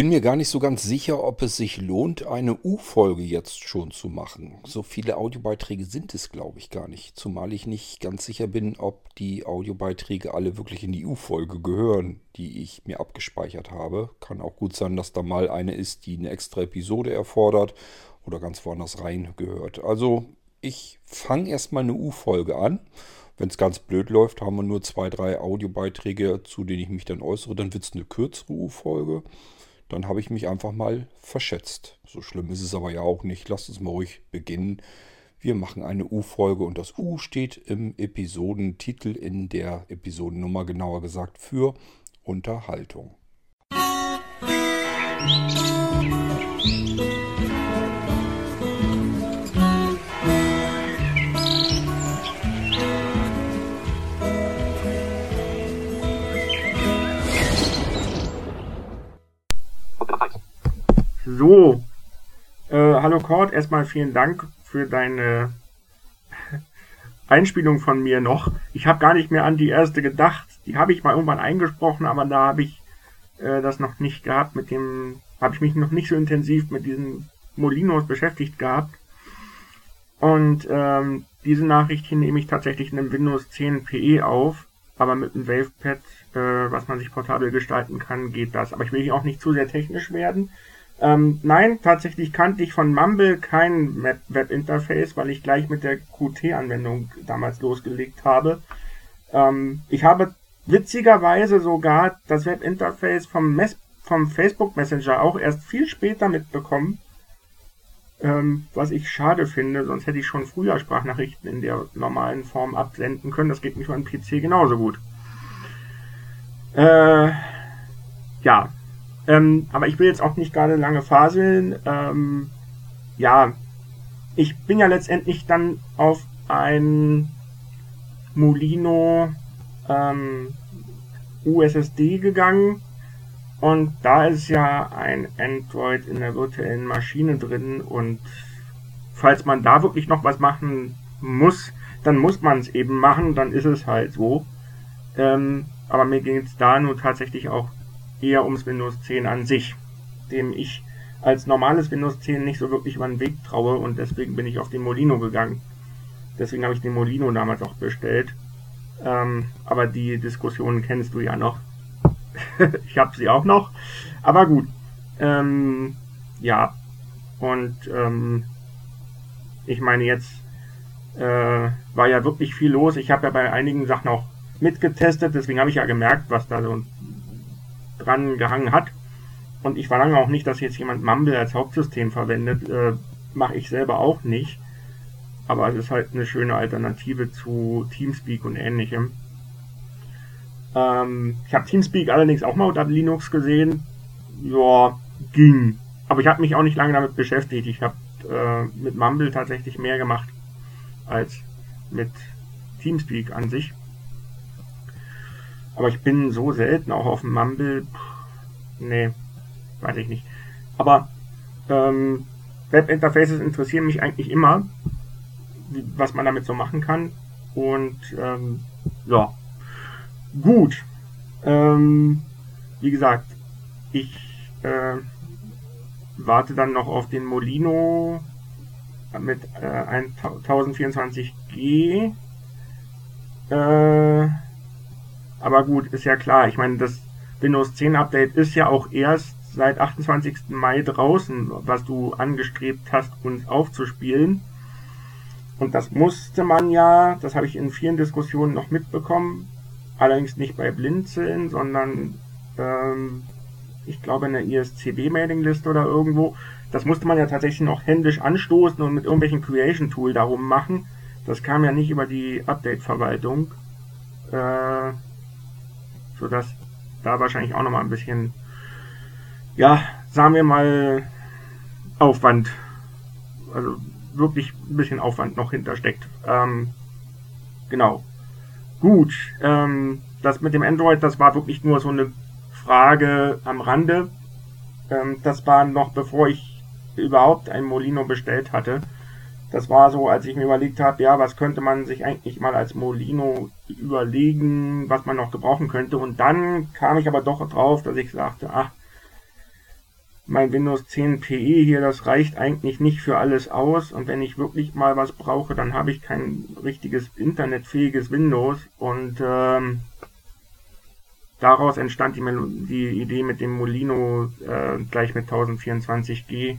bin mir gar nicht so ganz sicher, ob es sich lohnt, eine U-Folge jetzt schon zu machen. So viele Audiobeiträge sind es, glaube ich, gar nicht. Zumal ich nicht ganz sicher bin, ob die Audiobeiträge alle wirklich in die U-Folge gehören, die ich mir abgespeichert habe. Kann auch gut sein, dass da mal eine ist, die eine extra Episode erfordert oder ganz woanders rein gehört. Also ich fange erstmal eine U-Folge an. Wenn es ganz blöd läuft, haben wir nur zwei, drei Audiobeiträge, zu denen ich mich dann äußere. Dann wird es eine kürzere U-Folge dann habe ich mich einfach mal verschätzt. So schlimm ist es aber ja auch nicht. Lasst uns mal ruhig beginnen. Wir machen eine U-Folge und das U steht im Episodentitel in der Episodennummer genauer gesagt für Unterhaltung. Musik So, äh, hallo Cord, erstmal vielen Dank für deine Einspielung von mir noch. Ich habe gar nicht mehr an die erste gedacht. Die habe ich mal irgendwann eingesprochen, aber da habe ich äh, das noch nicht gehabt mit dem, habe ich mich noch nicht so intensiv mit diesen Molinos beschäftigt gehabt. Und ähm, diese Nachricht hier nehme ich tatsächlich in einem Windows 10 PE auf, aber mit einem WavePad, äh, was man sich portabel gestalten kann, geht das. Aber ich will hier auch nicht zu sehr technisch werden. Ähm, nein, tatsächlich kannte ich von Mumble kein Webinterface, weil ich gleich mit der Qt-Anwendung damals losgelegt habe. Ähm, ich habe witzigerweise sogar das Webinterface vom, vom Facebook Messenger auch erst viel später mitbekommen, ähm, was ich schade finde, sonst hätte ich schon früher Sprachnachrichten in der normalen Form absenden können. Das geht mich beim PC genauso gut. Äh, ja, ähm, aber ich will jetzt auch nicht gerade lange faseln. Ähm, ja, ich bin ja letztendlich dann auf ein Molino ähm, USSD gegangen und da ist ja ein Android in der virtuellen Maschine drin und falls man da wirklich noch was machen muss, dann muss man es eben machen, dann ist es halt so. Ähm, aber mir ging es da nur tatsächlich auch eher ums Windows 10 an sich, dem ich als normales Windows 10 nicht so wirklich über den Weg traue und deswegen bin ich auf den Molino gegangen. Deswegen habe ich den Molino damals auch bestellt. Ähm, aber die Diskussionen kennst du ja noch. ich habe sie auch noch. Aber gut. Ähm, ja. Und ähm, ich meine, jetzt äh, war ja wirklich viel los. Ich habe ja bei einigen Sachen auch mitgetestet, deswegen habe ich ja gemerkt, was da so dran gehangen hat. Und ich verlange auch nicht, dass jetzt jemand Mumble als Hauptsystem verwendet. Äh, Mache ich selber auch nicht. Aber es ist halt eine schöne Alternative zu Teamspeak und ähnlichem. Ähm, ich habe Teamspeak allerdings auch mal unter Linux gesehen. Ja, ging. Aber ich habe mich auch nicht lange damit beschäftigt. Ich habe äh, mit Mumble tatsächlich mehr gemacht als mit Teamspeak an sich. Aber ich bin so selten auch auf dem Mumble. nee, weiß ich nicht. Aber ähm, Webinterfaces interessieren mich eigentlich immer, wie, was man damit so machen kann. Und ähm, ja, gut. Ähm, wie gesagt, ich äh, warte dann noch auf den Molino mit äh, 1024G. Äh, aber gut, ist ja klar. Ich meine, das Windows 10 Update ist ja auch erst seit 28. Mai draußen, was du angestrebt hast, uns aufzuspielen. Und das musste man ja, das habe ich in vielen Diskussionen noch mitbekommen, allerdings nicht bei Blinzeln, sondern ähm, ich glaube in der ISCB-Mailingliste oder irgendwo. Das musste man ja tatsächlich noch händisch anstoßen und mit irgendwelchen Creation-Tool darum machen. Das kam ja nicht über die Update-Verwaltung. Äh, sodass da wahrscheinlich auch nochmal ein bisschen, ja, sagen wir mal, Aufwand, also wirklich ein bisschen Aufwand noch hintersteckt. Ähm, genau. Gut, ähm, das mit dem Android, das war wirklich nur so eine Frage am Rande. Ähm, das war noch bevor ich überhaupt ein Molino bestellt hatte. Das war so, als ich mir überlegt habe, ja, was könnte man sich eigentlich mal als Molino überlegen, was man noch gebrauchen könnte. Und dann kam ich aber doch drauf, dass ich sagte, ach, mein Windows 10 PE hier, das reicht eigentlich nicht für alles aus. Und wenn ich wirklich mal was brauche, dann habe ich kein richtiges internetfähiges Windows. Und ähm, daraus entstand die, die, Idee mit dem Molino äh, gleich mit 1024G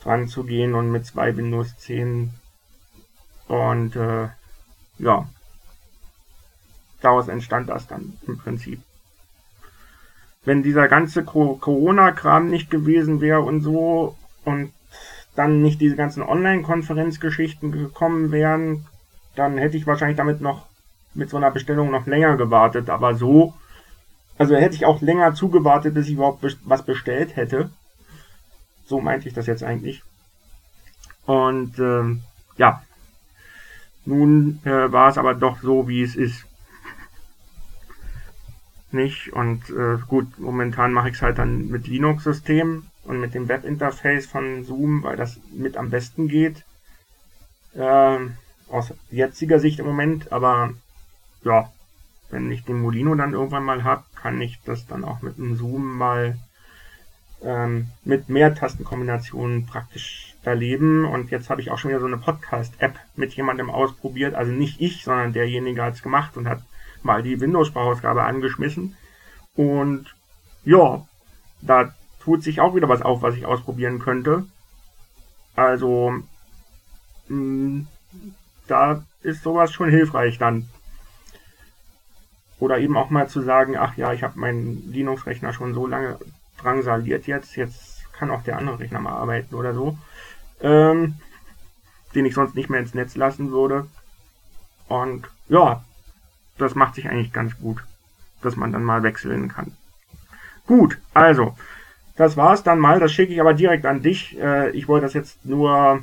dran zu gehen und mit zwei Windows 10. Und äh, ja, daraus entstand das dann im Prinzip wenn dieser ganze Corona-Kram nicht gewesen wäre und so und dann nicht diese ganzen Online-Konferenzgeschichten gekommen wären, dann hätte ich wahrscheinlich damit noch mit so einer Bestellung noch länger gewartet. Aber so, also hätte ich auch länger zugewartet, bis ich überhaupt was bestellt hätte. So meinte ich das jetzt eigentlich. Und ähm, ja, nun äh, war es aber doch so, wie es ist nicht. Und äh, gut, momentan mache ich es halt dann mit Linux-System und mit dem Webinterface von Zoom, weil das mit am besten geht. Äh, aus jetziger Sicht im Moment, aber ja, wenn ich den Molino dann irgendwann mal habe, kann ich das dann auch mit dem Zoom mal ähm, mit mehr Tastenkombinationen praktisch erleben. Und jetzt habe ich auch schon wieder so eine Podcast-App mit jemandem ausprobiert. Also nicht ich, sondern derjenige hat es gemacht und hat mal die Windows-Sprachausgabe angeschmissen. Und ja, da tut sich auch wieder was auf, was ich ausprobieren könnte. Also, mh, mm, da ist sowas schon hilfreich dann. Oder eben auch mal zu sagen, ach ja, ich habe meinen Linux-Rechner schon so lange drangsaliert jetzt, jetzt kann auch der andere Rechner mal arbeiten oder so. Ähm, den ich sonst nicht mehr ins Netz lassen würde. Und ja, das macht sich eigentlich ganz gut, dass man dann mal wechseln kann. Gut, also, das war's dann mal. Das schicke ich aber direkt an dich. Äh, ich wollte das jetzt nur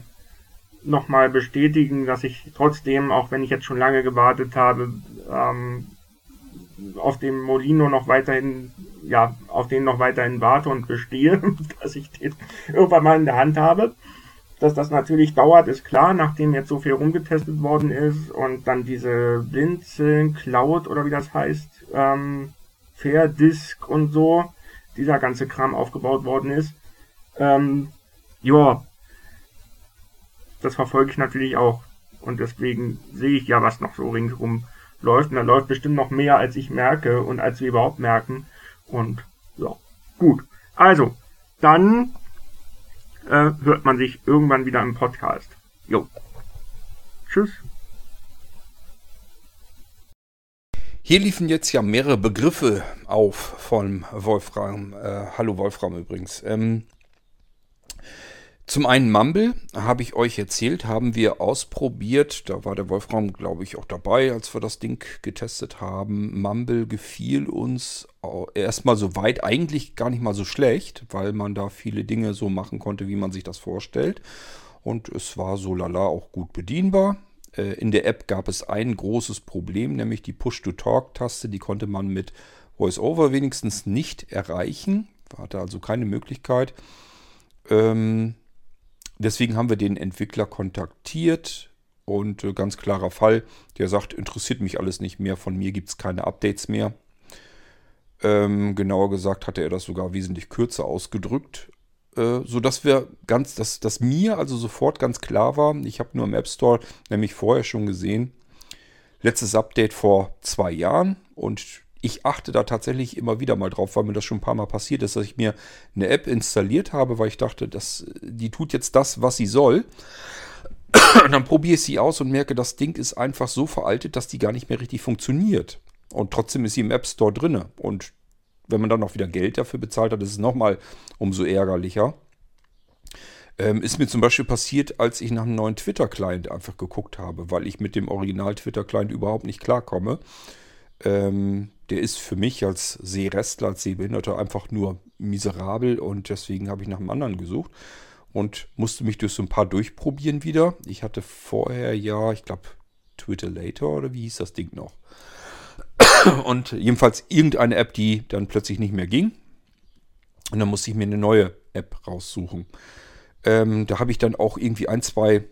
nochmal bestätigen, dass ich trotzdem, auch wenn ich jetzt schon lange gewartet habe, ähm, auf dem Molino noch weiterhin, ja, auf den noch weiterhin warte und bestehe, dass ich den irgendwann mal in der Hand habe. Dass das natürlich dauert, ist klar, nachdem jetzt so viel rumgetestet worden ist und dann diese Blinzeln Cloud oder wie das heißt, ähm, Fair Disk und so, dieser ganze Kram aufgebaut worden ist. Ähm, ja, das verfolge ich natürlich auch. Und deswegen sehe ich ja, was noch so ringsrum läuft. Und da läuft bestimmt noch mehr, als ich merke und als wir überhaupt merken. Und ja, gut. Also, dann äh, hört man sich irgendwann wieder im Podcast. Jo. Tschüss. Hier liefen jetzt ja mehrere Begriffe auf von Wolfram. Äh, hallo Wolfram übrigens. Ähm, zum einen Mumble, habe ich euch erzählt, haben wir ausprobiert. Da war der Wolfram, glaube ich, auch dabei, als wir das Ding getestet haben. Mumble gefiel uns erstmal so weit eigentlich gar nicht mal so schlecht, weil man da viele Dinge so machen konnte, wie man sich das vorstellt. Und es war so lala auch gut bedienbar. Äh, in der App gab es ein großes Problem, nämlich die Push-to-Talk-Taste. Die konnte man mit VoiceOver wenigstens nicht erreichen. Hatte also keine Möglichkeit. Ähm, Deswegen haben wir den Entwickler kontaktiert und äh, ganz klarer Fall, der sagt, interessiert mich alles nicht mehr, von mir gibt es keine Updates mehr. Ähm, genauer gesagt hatte er das sogar wesentlich kürzer ausgedrückt, äh, sodass wir ganz, dass, dass mir also sofort ganz klar war, ich habe nur im App Store nämlich vorher schon gesehen, letztes Update vor zwei Jahren und ich achte da tatsächlich immer wieder mal drauf, weil mir das schon ein paar Mal passiert ist, dass ich mir eine App installiert habe, weil ich dachte, dass, die tut jetzt das, was sie soll. Und dann probiere ich sie aus und merke, das Ding ist einfach so veraltet, dass die gar nicht mehr richtig funktioniert. Und trotzdem ist sie im App Store drin. Und wenn man dann noch wieder Geld dafür bezahlt hat, ist es nochmal umso ärgerlicher. Ähm, ist mir zum Beispiel passiert, als ich nach einem neuen Twitter-Client einfach geguckt habe, weil ich mit dem Original-Twitter-Client überhaupt nicht klarkomme. Ähm, der ist für mich als Sehrestler, als Sehbehinderter einfach nur miserabel und deswegen habe ich nach einem anderen gesucht und musste mich durch so ein paar durchprobieren wieder. Ich hatte vorher ja, ich glaube, Twitter Later oder wie hieß das Ding noch? Und jedenfalls irgendeine App, die dann plötzlich nicht mehr ging. Und dann musste ich mir eine neue App raussuchen. Ähm, da habe ich dann auch irgendwie ein, zwei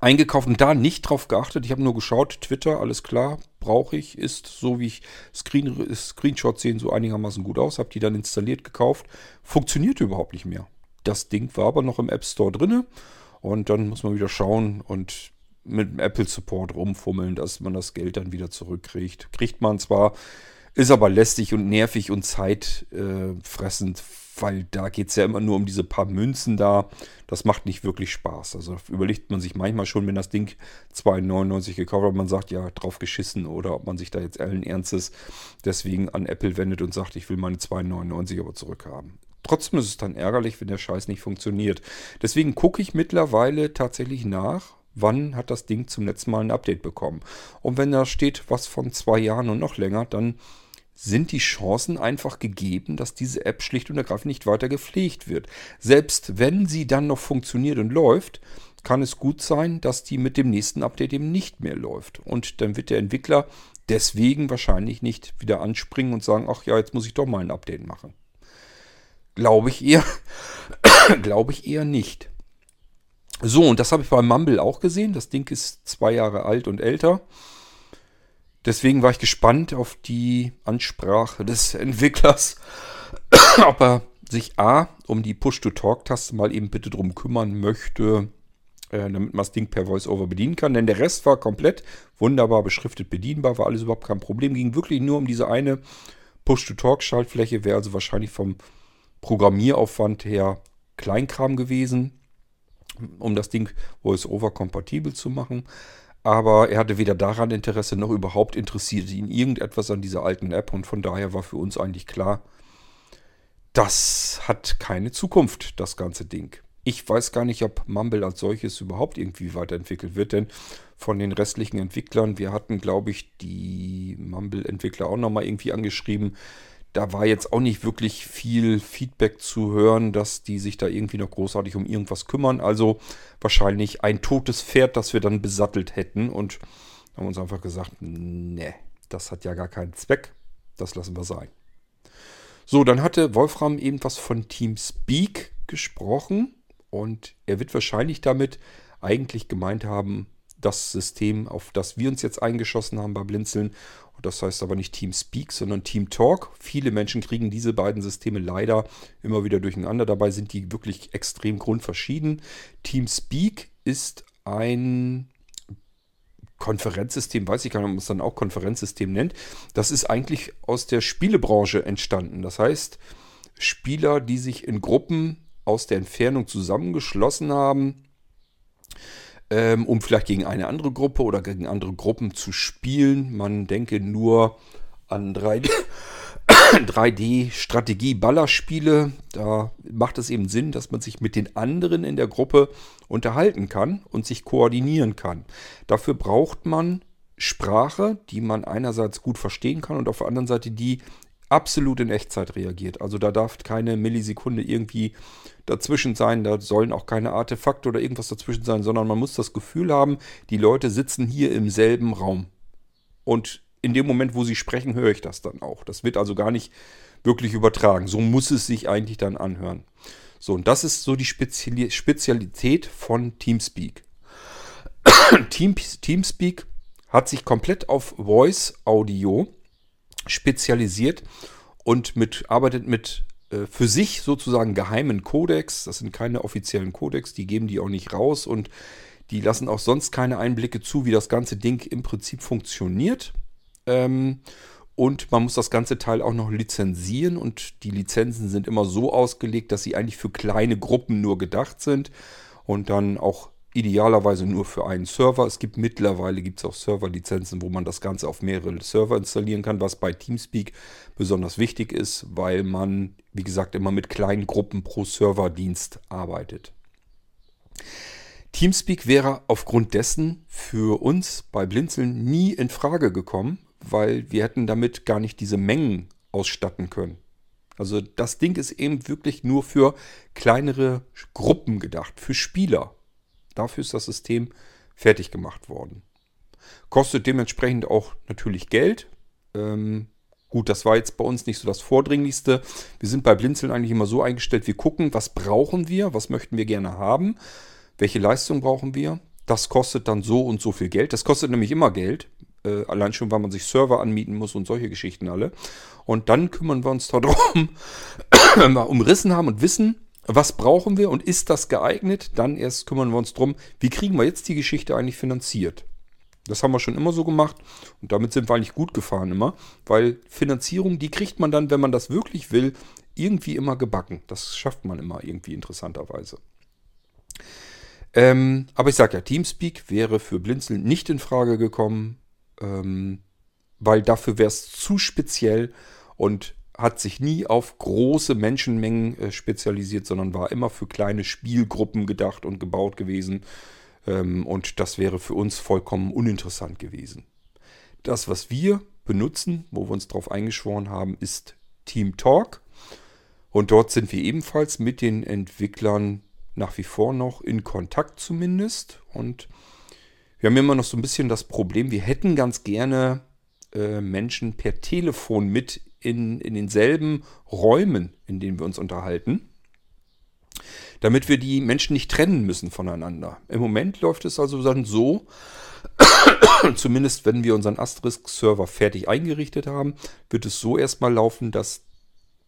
eingekauft und da nicht drauf geachtet. Ich habe nur geschaut, Twitter, alles klar, brauche ich, ist so wie ich Screen, Screenshots sehen so einigermaßen gut aus, habe die dann installiert, gekauft, funktionierte überhaupt nicht mehr. Das Ding war aber noch im App Store drinne und dann muss man wieder schauen und mit dem Apple Support rumfummeln, dass man das Geld dann wieder zurückkriegt. Kriegt man zwar, ist aber lästig und nervig und zeitfressend, weil da geht es ja immer nur um diese paar Münzen da. Das macht nicht wirklich Spaß. Also überlegt man sich manchmal schon, wenn das Ding 2,99 gekauft hat, man sagt, ja, drauf geschissen oder ob man sich da jetzt allen Ernstes deswegen an Apple wendet und sagt, ich will meine 2,99 aber zurückhaben. Trotzdem ist es dann ärgerlich, wenn der Scheiß nicht funktioniert. Deswegen gucke ich mittlerweile tatsächlich nach, wann hat das Ding zum letzten Mal ein Update bekommen. Und wenn da steht was von zwei Jahren und noch länger, dann sind die Chancen einfach gegeben, dass diese App schlicht und ergreifend nicht weiter gepflegt wird. Selbst wenn sie dann noch funktioniert und läuft, kann es gut sein, dass die mit dem nächsten Update eben nicht mehr läuft. Und dann wird der Entwickler deswegen wahrscheinlich nicht wieder anspringen und sagen, ach ja, jetzt muss ich doch mal ein Update machen. Glaube ich eher, glaube ich eher nicht. So, und das habe ich bei Mumble auch gesehen. Das Ding ist zwei Jahre alt und älter. Deswegen war ich gespannt auf die Ansprache des Entwicklers, ob er sich A, um die Push-to-Talk-Taste mal eben bitte drum kümmern möchte, äh, damit man das Ding per Voice-Over bedienen kann. Denn der Rest war komplett wunderbar beschriftet bedienbar, war alles überhaupt kein Problem. Ging wirklich nur um diese eine Push-to-Talk-Schaltfläche, wäre also wahrscheinlich vom Programmieraufwand her Kleinkram gewesen, um das Ding Voice-Over kompatibel zu machen. Aber er hatte weder daran Interesse noch überhaupt interessiert ihn irgendetwas an dieser alten App und von daher war für uns eigentlich klar, das hat keine Zukunft, das ganze Ding. Ich weiß gar nicht, ob Mumble als solches überhaupt irgendwie weiterentwickelt wird, denn von den restlichen Entwicklern, wir hatten, glaube ich, die Mumble-Entwickler auch nochmal irgendwie angeschrieben, da war jetzt auch nicht wirklich viel Feedback zu hören, dass die sich da irgendwie noch großartig um irgendwas kümmern. Also wahrscheinlich ein totes Pferd, das wir dann besattelt hätten. Und haben uns einfach gesagt, ne, das hat ja gar keinen Zweck. Das lassen wir sein. So, dann hatte Wolfram eben was von Teamspeak gesprochen. Und er wird wahrscheinlich damit eigentlich gemeint haben, das System, auf das wir uns jetzt eingeschossen haben bei Blinzeln das heißt aber nicht TeamSpeak, sondern TeamTalk. Viele Menschen kriegen diese beiden Systeme leider immer wieder durcheinander. Dabei sind die wirklich extrem grundverschieden. TeamSpeak ist ein Konferenzsystem, weiß ich gar nicht, ob man es dann auch Konferenzsystem nennt. Das ist eigentlich aus der Spielebranche entstanden. Das heißt, Spieler, die sich in Gruppen aus der Entfernung zusammengeschlossen haben, ähm, um vielleicht gegen eine andere Gruppe oder gegen andere Gruppen zu spielen. Man denke nur an 3D. 3D-Strategie-Ballerspiele, da macht es eben Sinn, dass man sich mit den anderen in der Gruppe unterhalten kann und sich koordinieren kann. Dafür braucht man Sprache, die man einerseits gut verstehen kann und auf der anderen Seite die absolut in Echtzeit reagiert. Also da darf keine Millisekunde irgendwie dazwischen sein, da sollen auch keine Artefakte oder irgendwas dazwischen sein, sondern man muss das Gefühl haben, die Leute sitzen hier im selben Raum. Und in dem Moment, wo sie sprechen, höre ich das dann auch. Das wird also gar nicht wirklich übertragen. So muss es sich eigentlich dann anhören. So, und das ist so die Speziali Spezialität von Teamspeak. Team, Teamspeak hat sich komplett auf Voice Audio spezialisiert und mit, arbeitet mit äh, für sich sozusagen geheimen Codex. Das sind keine offiziellen Codex, die geben die auch nicht raus und die lassen auch sonst keine Einblicke zu, wie das ganze Ding im Prinzip funktioniert. Ähm, und man muss das ganze Teil auch noch lizenzieren und die Lizenzen sind immer so ausgelegt, dass sie eigentlich für kleine Gruppen nur gedacht sind und dann auch idealerweise nur für einen Server. Es gibt mittlerweile gibt's auch Serverlizenzen, wo man das Ganze auf mehrere Server installieren kann, was bei Teamspeak besonders wichtig ist, weil man, wie gesagt, immer mit kleinen Gruppen pro Serverdienst arbeitet. Teamspeak wäre aufgrund dessen für uns bei Blinzeln nie in Frage gekommen, weil wir hätten damit gar nicht diese Mengen ausstatten können. Also das Ding ist eben wirklich nur für kleinere Gruppen gedacht, für Spieler. Dafür ist das System fertig gemacht worden. Kostet dementsprechend auch natürlich Geld. Ähm, gut, das war jetzt bei uns nicht so das Vordringlichste. Wir sind bei Blinzeln eigentlich immer so eingestellt, wir gucken, was brauchen wir, was möchten wir gerne haben, welche Leistung brauchen wir. Das kostet dann so und so viel Geld. Das kostet nämlich immer Geld. Äh, allein schon, weil man sich Server anmieten muss und solche Geschichten alle. Und dann kümmern wir uns darum, wenn wir umrissen haben und wissen, was brauchen wir und ist das geeignet, dann erst kümmern wir uns darum, wie kriegen wir jetzt die Geschichte eigentlich finanziert. Das haben wir schon immer so gemacht und damit sind wir eigentlich gut gefahren immer, weil Finanzierung, die kriegt man dann, wenn man das wirklich will, irgendwie immer gebacken. Das schafft man immer irgendwie interessanterweise. Ähm, aber ich sage ja, Teamspeak wäre für Blinzeln nicht in Frage gekommen, ähm, weil dafür wäre es zu speziell und hat sich nie auf große Menschenmengen äh, spezialisiert, sondern war immer für kleine Spielgruppen gedacht und gebaut gewesen. Ähm, und das wäre für uns vollkommen uninteressant gewesen. Das, was wir benutzen, wo wir uns darauf eingeschworen haben, ist Team Talk. Und dort sind wir ebenfalls mit den Entwicklern nach wie vor noch in Kontakt zumindest. Und wir haben immer noch so ein bisschen das Problem, wir hätten ganz gerne äh, Menschen per Telefon mit in, in denselben Räumen, in denen wir uns unterhalten, damit wir die Menschen nicht trennen müssen voneinander. Im Moment läuft es also dann so, zumindest wenn wir unseren Asterisk-Server fertig eingerichtet haben, wird es so erstmal laufen, dass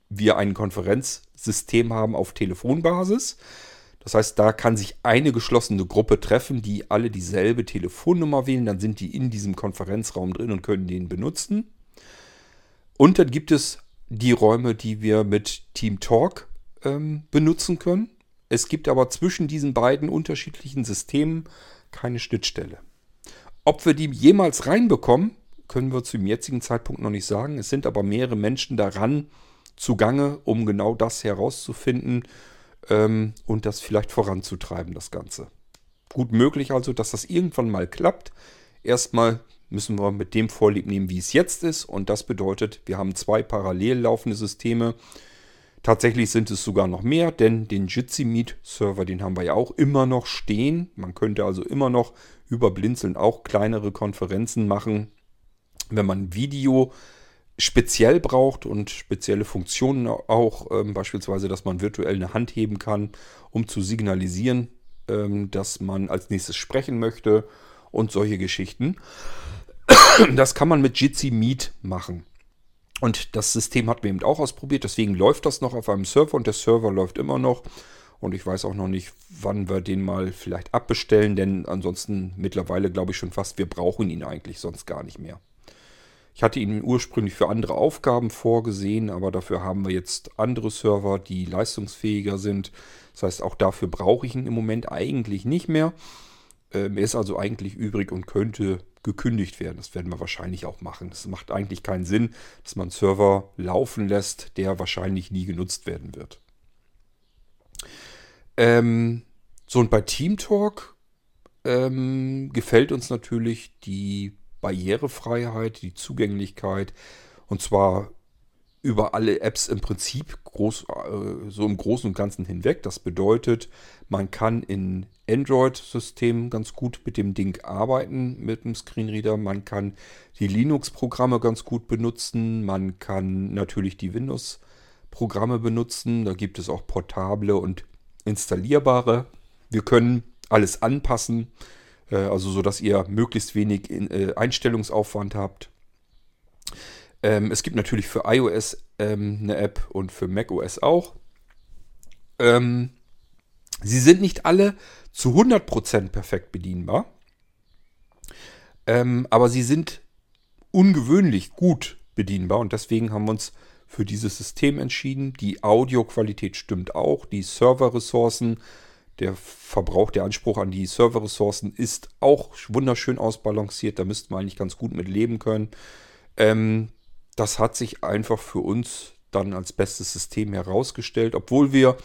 wir ein Konferenzsystem haben auf Telefonbasis. Das heißt, da kann sich eine geschlossene Gruppe treffen, die alle dieselbe Telefonnummer wählen. Dann sind die in diesem Konferenzraum drin und können den benutzen. Und dann gibt es die Räume, die wir mit Team Talk ähm, benutzen können. Es gibt aber zwischen diesen beiden unterschiedlichen Systemen keine Schnittstelle. Ob wir die jemals reinbekommen, können wir zu dem jetzigen Zeitpunkt noch nicht sagen. Es sind aber mehrere Menschen daran zugange, um genau das herauszufinden ähm, und das vielleicht voranzutreiben, das Ganze. Gut möglich also, dass das irgendwann mal klappt. Erstmal müssen wir mit dem Vorlieb nehmen, wie es jetzt ist. Und das bedeutet, wir haben zwei parallel laufende Systeme. Tatsächlich sind es sogar noch mehr, denn den Jitsi Meet Server, den haben wir ja auch immer noch stehen. Man könnte also immer noch über Blinzeln auch kleinere Konferenzen machen. Wenn man Video speziell braucht und spezielle Funktionen auch, ähm, beispielsweise, dass man virtuell eine Hand heben kann, um zu signalisieren, ähm, dass man als nächstes sprechen möchte und solche Geschichten. Das kann man mit Jitsi Meet machen. Und das System hatten wir eben auch ausprobiert, deswegen läuft das noch auf einem Server und der Server läuft immer noch. Und ich weiß auch noch nicht, wann wir den mal vielleicht abbestellen, denn ansonsten mittlerweile glaube ich schon fast, wir brauchen ihn eigentlich sonst gar nicht mehr. Ich hatte ihn ursprünglich für andere Aufgaben vorgesehen, aber dafür haben wir jetzt andere Server, die leistungsfähiger sind. Das heißt, auch dafür brauche ich ihn im Moment eigentlich nicht mehr. Ähm, er ist also eigentlich übrig und könnte gekündigt werden. Das werden wir wahrscheinlich auch machen. Es macht eigentlich keinen Sinn, dass man einen Server laufen lässt, der wahrscheinlich nie genutzt werden wird. Ähm, so und bei TeamTalk ähm, gefällt uns natürlich die Barrierefreiheit, die Zugänglichkeit und zwar über alle Apps im Prinzip groß, äh, so im Großen und Ganzen hinweg. Das bedeutet, man kann in Android-Systemen ganz gut mit dem Ding arbeiten, mit dem Screenreader. Man kann die Linux-Programme ganz gut benutzen. Man kann natürlich die Windows-Programme benutzen. Da gibt es auch portable und installierbare. Wir können alles anpassen, äh, also so, dass ihr möglichst wenig äh, Einstellungsaufwand habt. Ähm, es gibt natürlich für iOS ähm, eine App und für macOS auch. Ähm, sie sind nicht alle zu 100% perfekt bedienbar, ähm, aber sie sind ungewöhnlich gut bedienbar und deswegen haben wir uns für dieses System entschieden. Die Audioqualität stimmt auch, die Serverressourcen, der Verbrauch, der Anspruch an die Serverressourcen ist auch wunderschön ausbalanciert. Da müssten wir eigentlich ganz gut mit leben können. Ähm, das hat sich einfach für uns dann als bestes System herausgestellt, obwohl wir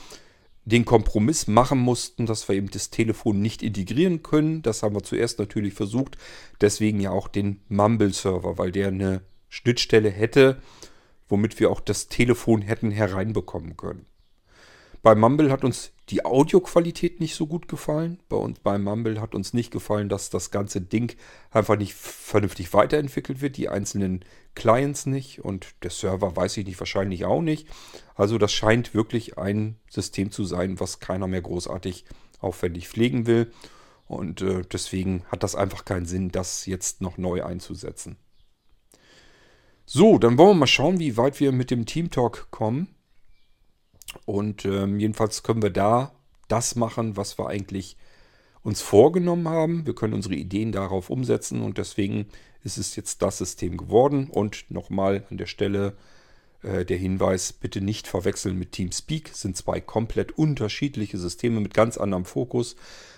den Kompromiss machen mussten, dass wir eben das Telefon nicht integrieren können. Das haben wir zuerst natürlich versucht. Deswegen ja auch den Mumble-Server, weil der eine Schnittstelle hätte, womit wir auch das Telefon hätten hereinbekommen können. Bei Mumble hat uns die Audioqualität nicht so gut gefallen. Bei uns bei Mumble hat uns nicht gefallen, dass das ganze Ding einfach nicht vernünftig weiterentwickelt wird. Die einzelnen Clients nicht und der Server weiß ich nicht, wahrscheinlich auch nicht. Also das scheint wirklich ein System zu sein, was keiner mehr großartig aufwendig pflegen will. Und äh, deswegen hat das einfach keinen Sinn, das jetzt noch neu einzusetzen. So, dann wollen wir mal schauen, wie weit wir mit dem Team Talk kommen. Und ähm, jedenfalls können wir da das machen, was wir eigentlich uns vorgenommen haben. Wir können unsere Ideen darauf umsetzen und deswegen ist es jetzt das System geworden. Und nochmal an der Stelle der Hinweis, bitte nicht verwechseln mit TeamSpeak. Sind zwei komplett unterschiedliche Systeme mit ganz anderem Fokus.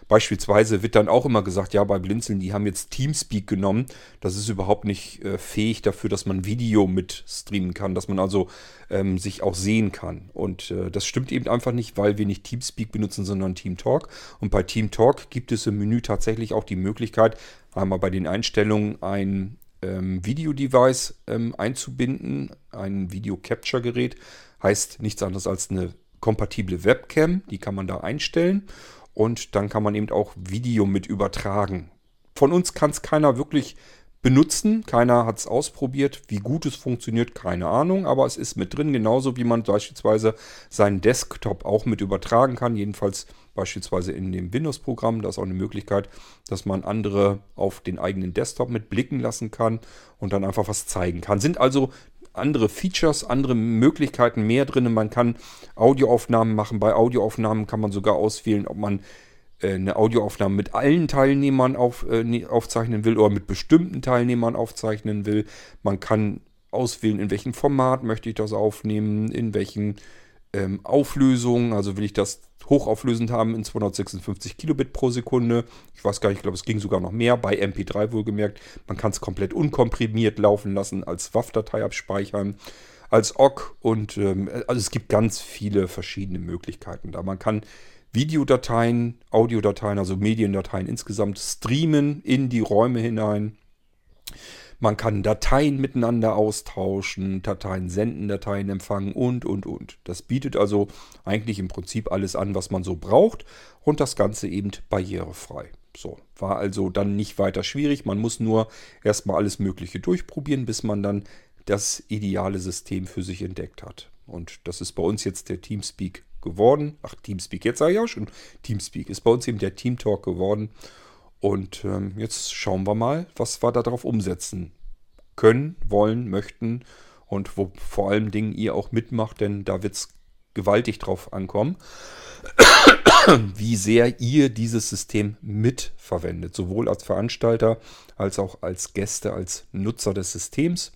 Beispielsweise wird dann auch immer gesagt, ja, bei Blinzeln, die haben jetzt Teamspeak genommen. Das ist überhaupt nicht äh, fähig dafür, dass man Video mit streamen kann, dass man also ähm, sich auch sehen kann. Und äh, das stimmt eben einfach nicht, weil wir nicht Teamspeak benutzen, sondern TeamTalk. Und bei TeamTalk gibt es im Menü tatsächlich auch die Möglichkeit, einmal bei den Einstellungen ein ähm, Video-Device ähm, einzubinden, ein Video-Capture-Gerät. Heißt nichts anderes als eine kompatible Webcam, die kann man da einstellen und dann kann man eben auch Video mit übertragen. Von uns kann es keiner wirklich benutzen. Keiner hat es ausprobiert. Wie gut es funktioniert, keine Ahnung. Aber es ist mit drin, genauso wie man beispielsweise seinen Desktop auch mit übertragen kann. Jedenfalls beispielsweise in dem Windows-Programm. Da ist auch eine Möglichkeit, dass man andere auf den eigenen Desktop mit blicken lassen kann und dann einfach was zeigen kann. Sind also andere Features, andere Möglichkeiten mehr drin. Man kann Audioaufnahmen machen. Bei Audioaufnahmen kann man sogar auswählen, ob man eine Audioaufnahme mit allen Teilnehmern auf, äh, aufzeichnen will oder mit bestimmten Teilnehmern aufzeichnen will. Man kann auswählen, in welchem Format möchte ich das aufnehmen, in welchen ähm, Auflösungen, also will ich das hochauflösend haben in 256 Kilobit pro Sekunde. Ich weiß gar nicht, ich glaube, es ging sogar noch mehr, bei MP3 wohlgemerkt. Man kann es komplett unkomprimiert laufen lassen, als WAV-Datei abspeichern, als OGG und ähm, also es gibt ganz viele verschiedene Möglichkeiten da. Man kann Videodateien, Audiodateien, also Mediendateien insgesamt streamen in die Räume hinein. Man kann Dateien miteinander austauschen, Dateien senden, Dateien empfangen und, und, und. Das bietet also eigentlich im Prinzip alles an, was man so braucht und das Ganze eben barrierefrei. So, war also dann nicht weiter schwierig. Man muss nur erstmal alles Mögliche durchprobieren, bis man dann das ideale System für sich entdeckt hat. Und das ist bei uns jetzt der Teamspeak geworden. Ach, Teamspeak, jetzt sage ich auch schon. Teamspeak ist bei uns eben der Teamtalk geworden. Und ähm, jetzt schauen wir mal, was wir darauf umsetzen können, wollen, möchten und wo vor allem Dingen ihr auch mitmacht, denn da wird es gewaltig drauf ankommen, wie sehr ihr dieses System mitverwendet, sowohl als Veranstalter als auch als Gäste, als Nutzer des Systems.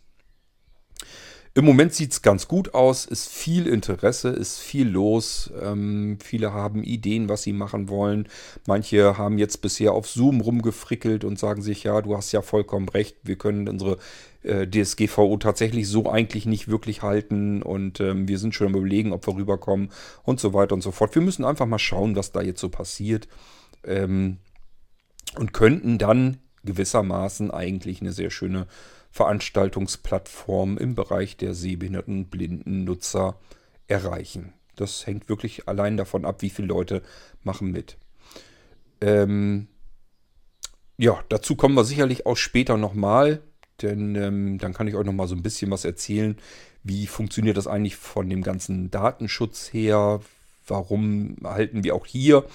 Im Moment sieht es ganz gut aus, ist viel Interesse, ist viel los. Ähm, viele haben Ideen, was sie machen wollen. Manche haben jetzt bisher auf Zoom rumgefrickelt und sagen sich, ja, du hast ja vollkommen recht, wir können unsere äh, DSGVO tatsächlich so eigentlich nicht wirklich halten und ähm, wir sind schon am überlegen, ob wir rüberkommen und so weiter und so fort. Wir müssen einfach mal schauen, was da jetzt so passiert ähm, und könnten dann gewissermaßen eigentlich eine sehr schöne Veranstaltungsplattform im Bereich der sehbehinderten und blinden Nutzer erreichen. Das hängt wirklich allein davon ab, wie viele Leute machen mit. Ähm, ja, dazu kommen wir sicherlich auch später nochmal, denn ähm, dann kann ich euch nochmal so ein bisschen was erzählen. Wie funktioniert das eigentlich von dem ganzen Datenschutz her? Warum halten wir auch hier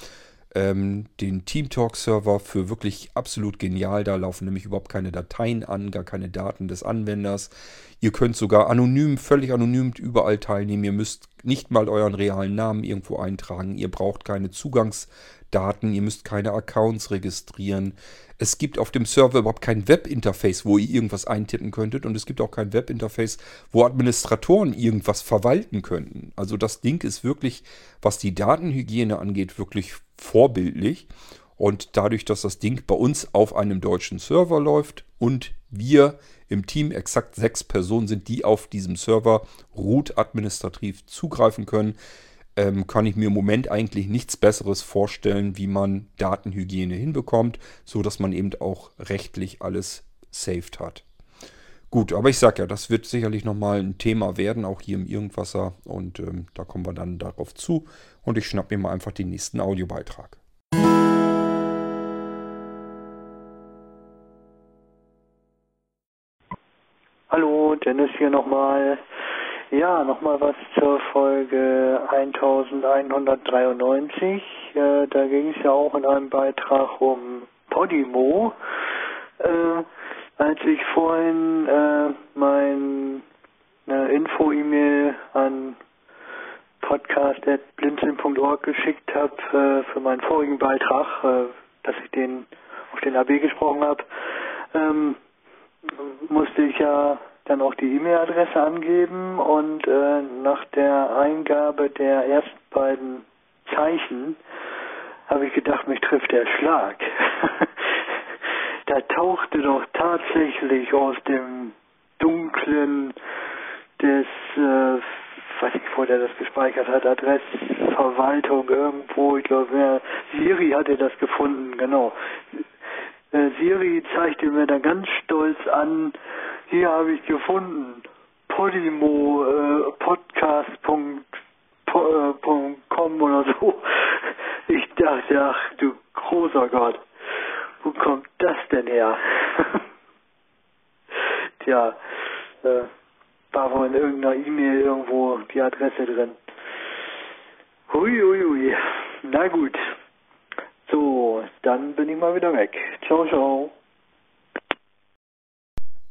ähm, den TeamTalk-Server für wirklich absolut genial. Da laufen nämlich überhaupt keine Dateien an, gar keine Daten des Anwenders. Ihr könnt sogar anonym, völlig anonym überall teilnehmen. Ihr müsst nicht mal euren realen Namen irgendwo eintragen. Ihr braucht keine Zugangsdaten. Ihr müsst keine Accounts registrieren. Es gibt auf dem Server überhaupt kein Webinterface, wo ihr irgendwas eintippen könntet. Und es gibt auch kein Webinterface, wo Administratoren irgendwas verwalten könnten. Also das Ding ist wirklich, was die Datenhygiene angeht, wirklich vorbildlich. Und dadurch, dass das Ding bei uns auf einem deutschen Server läuft und wir im Team exakt sechs Personen sind, die auf diesem Server root administrativ zugreifen können, ähm, kann ich mir im Moment eigentlich nichts Besseres vorstellen, wie man Datenhygiene hinbekommt, so dass man eben auch rechtlich alles saved hat. Gut, aber ich sage ja, das wird sicherlich nochmal ein Thema werden, auch hier im Irgendwasser. Und ähm, da kommen wir dann darauf zu. Und ich schnappe mir mal einfach den nächsten Audiobeitrag. Hallo, Dennis hier nochmal. Ja, nochmal was zur Folge 1193. äh, da ging es ja auch in einem Beitrag um Podimo. Äh, als ich vorhin äh, mein eine Info-E-Mail an podcast.blinzeln.org geschickt habe äh, für meinen vorigen Beitrag, äh, dass ich den auf den AB gesprochen habe, ähm, musste ich ja dann auch die E-Mail-Adresse angeben und äh, nach der Eingabe der ersten beiden Zeichen habe ich gedacht, mich trifft der Schlag. da tauchte doch tatsächlich aus dem dunklen des, äh, weiß nicht, wo der das gespeichert hat, Adressverwaltung irgendwo, ich glaube, Siri hatte das gefunden, genau. Äh, Siri zeigte mir dann ganz stolz an, hier habe ich gefunden, Podimo, äh, podcast.com oder so. Ich dachte, ach du großer Gott, wo kommt das denn her? Tja, äh, war wohl in irgendeiner E-Mail irgendwo die Adresse drin. Hui, hui, hui. Na gut. Dann bin ich mal wieder weg. Ciao, ciao.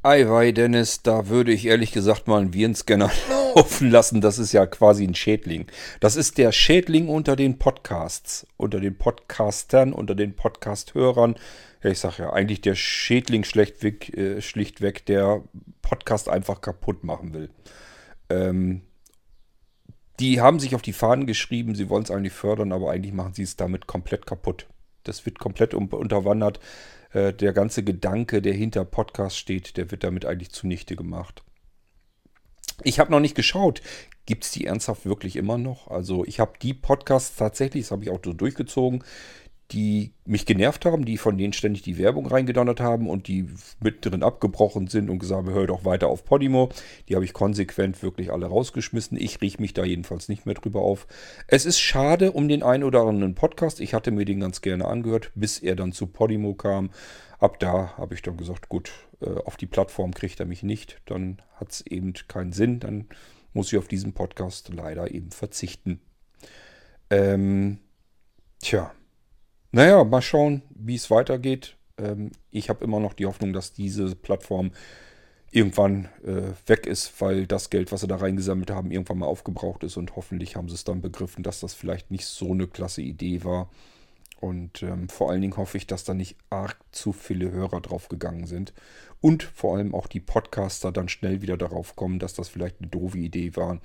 Eiwei, Dennis, da würde ich ehrlich gesagt mal einen Virenscanner laufen lassen. Das ist ja quasi ein Schädling. Das ist der Schädling unter den Podcasts, unter den Podcastern, unter den Podcast-Hörern. Ich sag ja, eigentlich der Schädling schlechtweg, äh, schlichtweg, der Podcast einfach kaputt machen will. Ähm, die haben sich auf die Fahnen geschrieben, sie wollen es eigentlich fördern, aber eigentlich machen sie es damit komplett kaputt. Das wird komplett unterwandert. Äh, der ganze Gedanke, der hinter Podcast steht, der wird damit eigentlich zunichte gemacht. Ich habe noch nicht geschaut, gibt es die ernsthaft wirklich immer noch? Also ich habe die Podcasts tatsächlich, das habe ich auch so durchgezogen, die mich genervt haben, die von denen ständig die Werbung reingedonnert haben und die mittendrin abgebrochen sind und gesagt haben, hör doch weiter auf Podimo. Die habe ich konsequent wirklich alle rausgeschmissen. Ich rieche mich da jedenfalls nicht mehr drüber auf. Es ist schade um den einen oder anderen Podcast. Ich hatte mir den ganz gerne angehört, bis er dann zu Podimo kam. Ab da habe ich dann gesagt, gut, äh, auf die Plattform kriegt er mich nicht. Dann hat es eben keinen Sinn. Dann muss ich auf diesen Podcast leider eben verzichten. Ähm, tja. Naja, mal schauen, wie es weitergeht. Ähm, ich habe immer noch die Hoffnung, dass diese Plattform irgendwann äh, weg ist, weil das Geld, was sie da reingesammelt haben, irgendwann mal aufgebraucht ist und hoffentlich haben sie es dann begriffen, dass das vielleicht nicht so eine klasse Idee war. Und ähm, vor allen Dingen hoffe ich, dass da nicht arg zu viele Hörer drauf gegangen sind. Und vor allem auch die Podcaster dann schnell wieder darauf kommen, dass das vielleicht eine doofe Idee war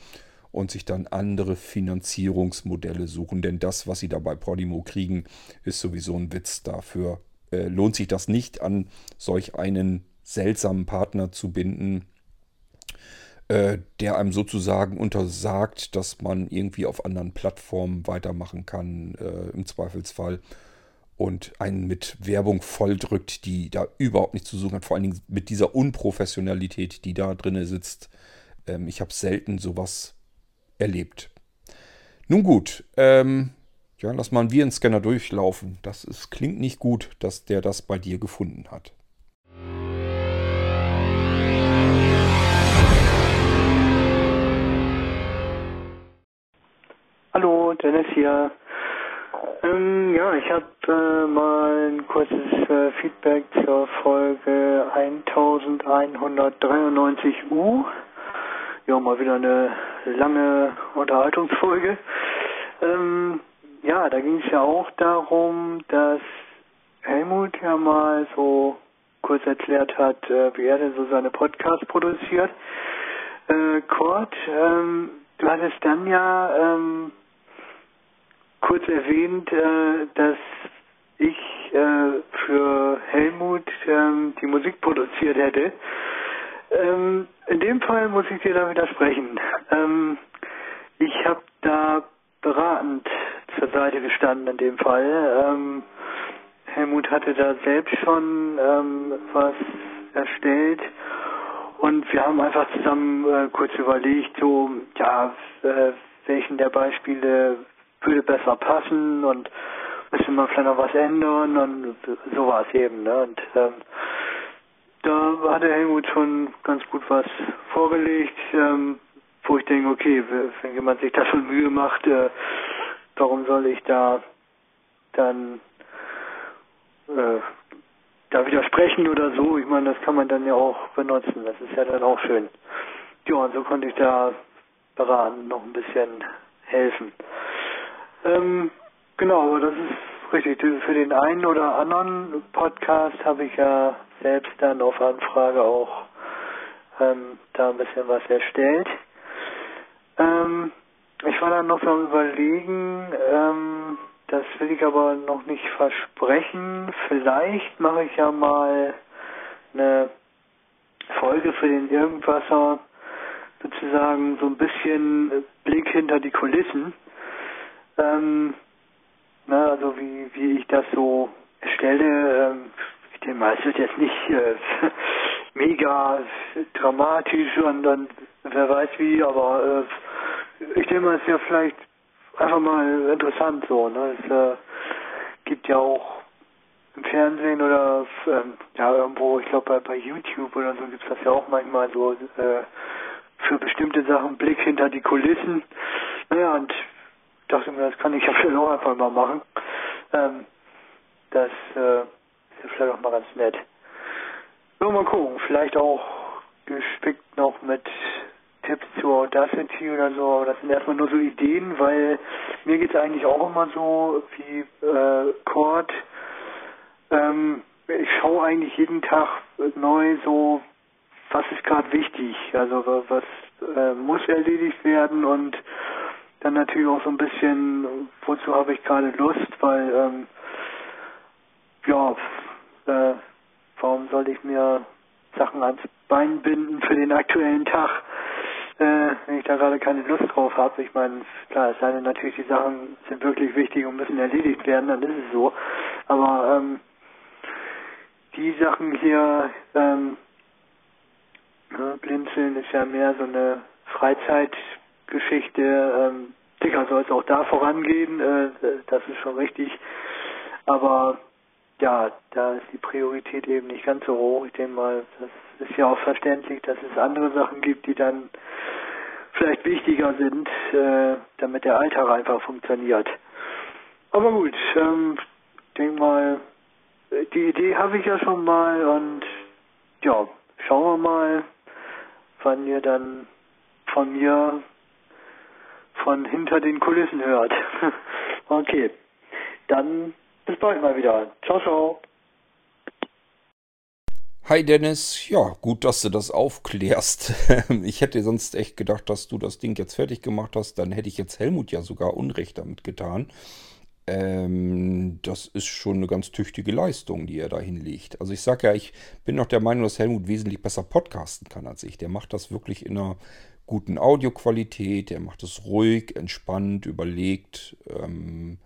und sich dann andere Finanzierungsmodelle suchen. Denn das, was sie da bei Podimo kriegen, ist sowieso ein Witz. Dafür äh, lohnt sich das nicht, an solch einen seltsamen Partner zu binden, äh, der einem sozusagen untersagt, dass man irgendwie auf anderen Plattformen weitermachen kann, äh, im Zweifelsfall. Und einen mit Werbung volldrückt, die da überhaupt nichts zu suchen hat. Vor allen Dingen mit dieser Unprofessionalität, die da drin sitzt. Ähm, ich habe selten sowas erlebt. Nun gut, ähm, ja, lass mal einen Virenscanner durchlaufen. Das ist, klingt nicht gut, dass der das bei dir gefunden hat. Hallo, Dennis hier. Ähm, ja, ich habe äh, mal ein kurzes äh, Feedback zur Folge 1193U ja, mal wieder eine lange Unterhaltungsfolge. Ähm, ja, da ging es ja auch darum, dass Helmut ja mal so kurz erklärt hat, äh, wie er denn so seine Podcasts produziert. Äh, Kurt, ähm, du hattest dann ja ähm, kurz erwähnt, äh, dass ich äh, für Helmut ähm, die Musik produziert hätte. Ähm, in dem Fall muss ich dir da widersprechen. Ähm, ich habe da beratend zur Seite gestanden in dem Fall. Ähm, Helmut hatte da selbst schon ähm, was erstellt und wir haben einfach zusammen äh, kurz überlegt, so, ja, äh, welchen der Beispiele würde besser passen und müssen wir vielleicht noch was ändern und so war es eben. Ne? Und ähm, da hat der Helmut schon ganz gut was vorgelegt, ähm, wo ich denke, okay, wenn jemand sich da schon Mühe macht, äh, warum soll ich da dann äh, da widersprechen oder so. Ich meine, das kann man dann ja auch benutzen. Das ist ja dann auch schön. Ja, und so konnte ich da beraten, noch ein bisschen helfen. Ähm, genau, aber das ist richtig. Für den einen oder anderen Podcast habe ich ja selbst dann auf Anfrage auch ähm, da ein bisschen was erstellt. Ähm, ich war dann noch am überlegen, ähm, das will ich aber noch nicht versprechen. Vielleicht mache ich ja mal eine Folge für den Irgendwasser, sozusagen so ein bisschen Blick hinter die Kulissen. Ähm, na, also wie, wie ich das so erstelle. Ähm, ich denke mal, es wird jetzt nicht äh, mega dramatisch und dann wer weiß wie, aber äh, ich denke mal, es ist ja vielleicht einfach mal interessant so. Ne? Es äh, gibt ja auch im Fernsehen oder ähm, ja irgendwo, ich glaube bei, bei YouTube oder so gibt es das ja auch manchmal so äh, für bestimmte Sachen Blick hinter die Kulissen. Naja, und dachte mir, das kann ich ja vielleicht auch einfach mal machen. Ähm, das äh, ist ja vielleicht auch mal ganz nett. So, mal gucken, vielleicht auch gespickt noch mit Tipps zu Audacity oder so, aber das sind erstmal nur so Ideen, weil mir geht es eigentlich auch immer so wie äh, Cord. Ähm, ich schaue eigentlich jeden Tag neu so, was ist gerade wichtig, also was äh, muss erledigt werden und dann natürlich auch so ein bisschen, wozu habe ich gerade Lust, weil ähm, ja, äh, warum soll ich mir Sachen ans Bein binden für den aktuellen Tag? äh, wenn ich da gerade keine Lust drauf habe. Ich meine, klar, es sei denn natürlich, die Sachen sind wirklich wichtig und müssen erledigt werden, dann ist es so. Aber ähm, die Sachen hier, ähm, ne, Blinzeln ist ja mehr so eine Freizeitgeschichte. Ähm, sicher soll es auch da vorangehen, äh, das ist schon richtig. Aber ja, da ist die Priorität eben nicht ganz so hoch. Ich denke mal, das ist ja auch verständlich, dass es andere Sachen gibt, die dann vielleicht wichtiger sind, äh, damit der Alltag einfach funktioniert. Aber gut, ähm, denke mal, die Idee habe ich ja schon mal und ja, schauen wir mal, wann ihr dann von mir von hinter den Kulissen hört. okay, dann bis bald mal wieder. Ciao, ciao. Hi Dennis, ja, gut, dass du das aufklärst. Ich hätte sonst echt gedacht, dass du das Ding jetzt fertig gemacht hast. Dann hätte ich jetzt Helmut ja sogar Unrecht damit getan. Ähm, das ist schon eine ganz tüchtige Leistung, die er da hinlegt. Also ich sage ja, ich bin noch der Meinung, dass Helmut wesentlich besser podcasten kann als ich. Der macht das wirklich in einer guten Audioqualität. Der macht es ruhig, entspannt, überlegt. Ähm,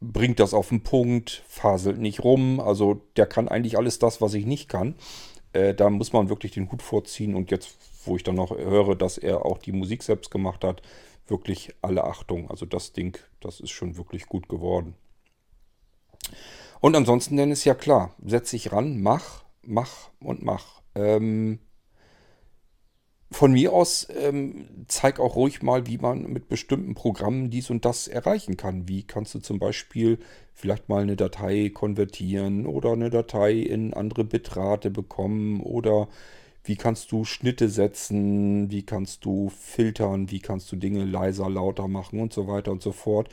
bringt das auf den Punkt, faselt nicht rum. Also der kann eigentlich alles das, was ich nicht kann. Äh, da muss man wirklich den Hut vorziehen. Und jetzt, wo ich dann noch höre, dass er auch die Musik selbst gemacht hat, wirklich alle Achtung. Also das Ding, das ist schon wirklich gut geworden. Und ansonsten, dann ist ja klar, setz dich ran, mach, mach und mach. Ähm, von mir aus ähm, zeig auch ruhig mal, wie man mit bestimmten Programmen dies und das erreichen kann. Wie kannst du zum Beispiel vielleicht mal eine Datei konvertieren oder eine Datei in andere Bitrate bekommen oder wie kannst du Schnitte setzen, wie kannst du filtern, wie kannst du Dinge leiser, lauter machen und so weiter und so fort.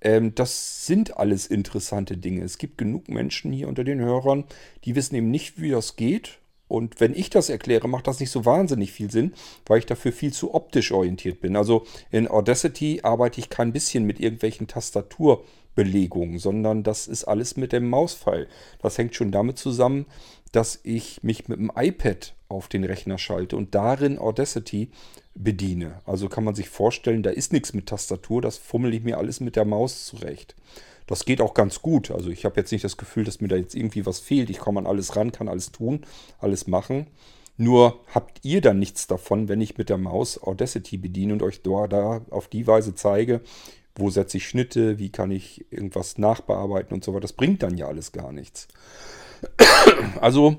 Ähm, das sind alles interessante Dinge. Es gibt genug Menschen hier unter den Hörern, die wissen eben nicht, wie das geht und wenn ich das erkläre, macht das nicht so wahnsinnig viel Sinn, weil ich dafür viel zu optisch orientiert bin. Also in Audacity arbeite ich kein bisschen mit irgendwelchen Tastaturbelegungen, sondern das ist alles mit dem Mauspfeil. Das hängt schon damit zusammen, dass ich mich mit dem iPad auf den Rechner schalte und darin Audacity bediene. Also kann man sich vorstellen, da ist nichts mit Tastatur, das fummel ich mir alles mit der Maus zurecht. Das geht auch ganz gut. Also ich habe jetzt nicht das Gefühl, dass mir da jetzt irgendwie was fehlt. Ich komme an alles ran, kann alles tun, alles machen. Nur habt ihr dann nichts davon, wenn ich mit der Maus Audacity bediene und euch da auf die Weise zeige, wo setze ich Schnitte, wie kann ich irgendwas nachbearbeiten und so weiter. Das bringt dann ja alles gar nichts. Also,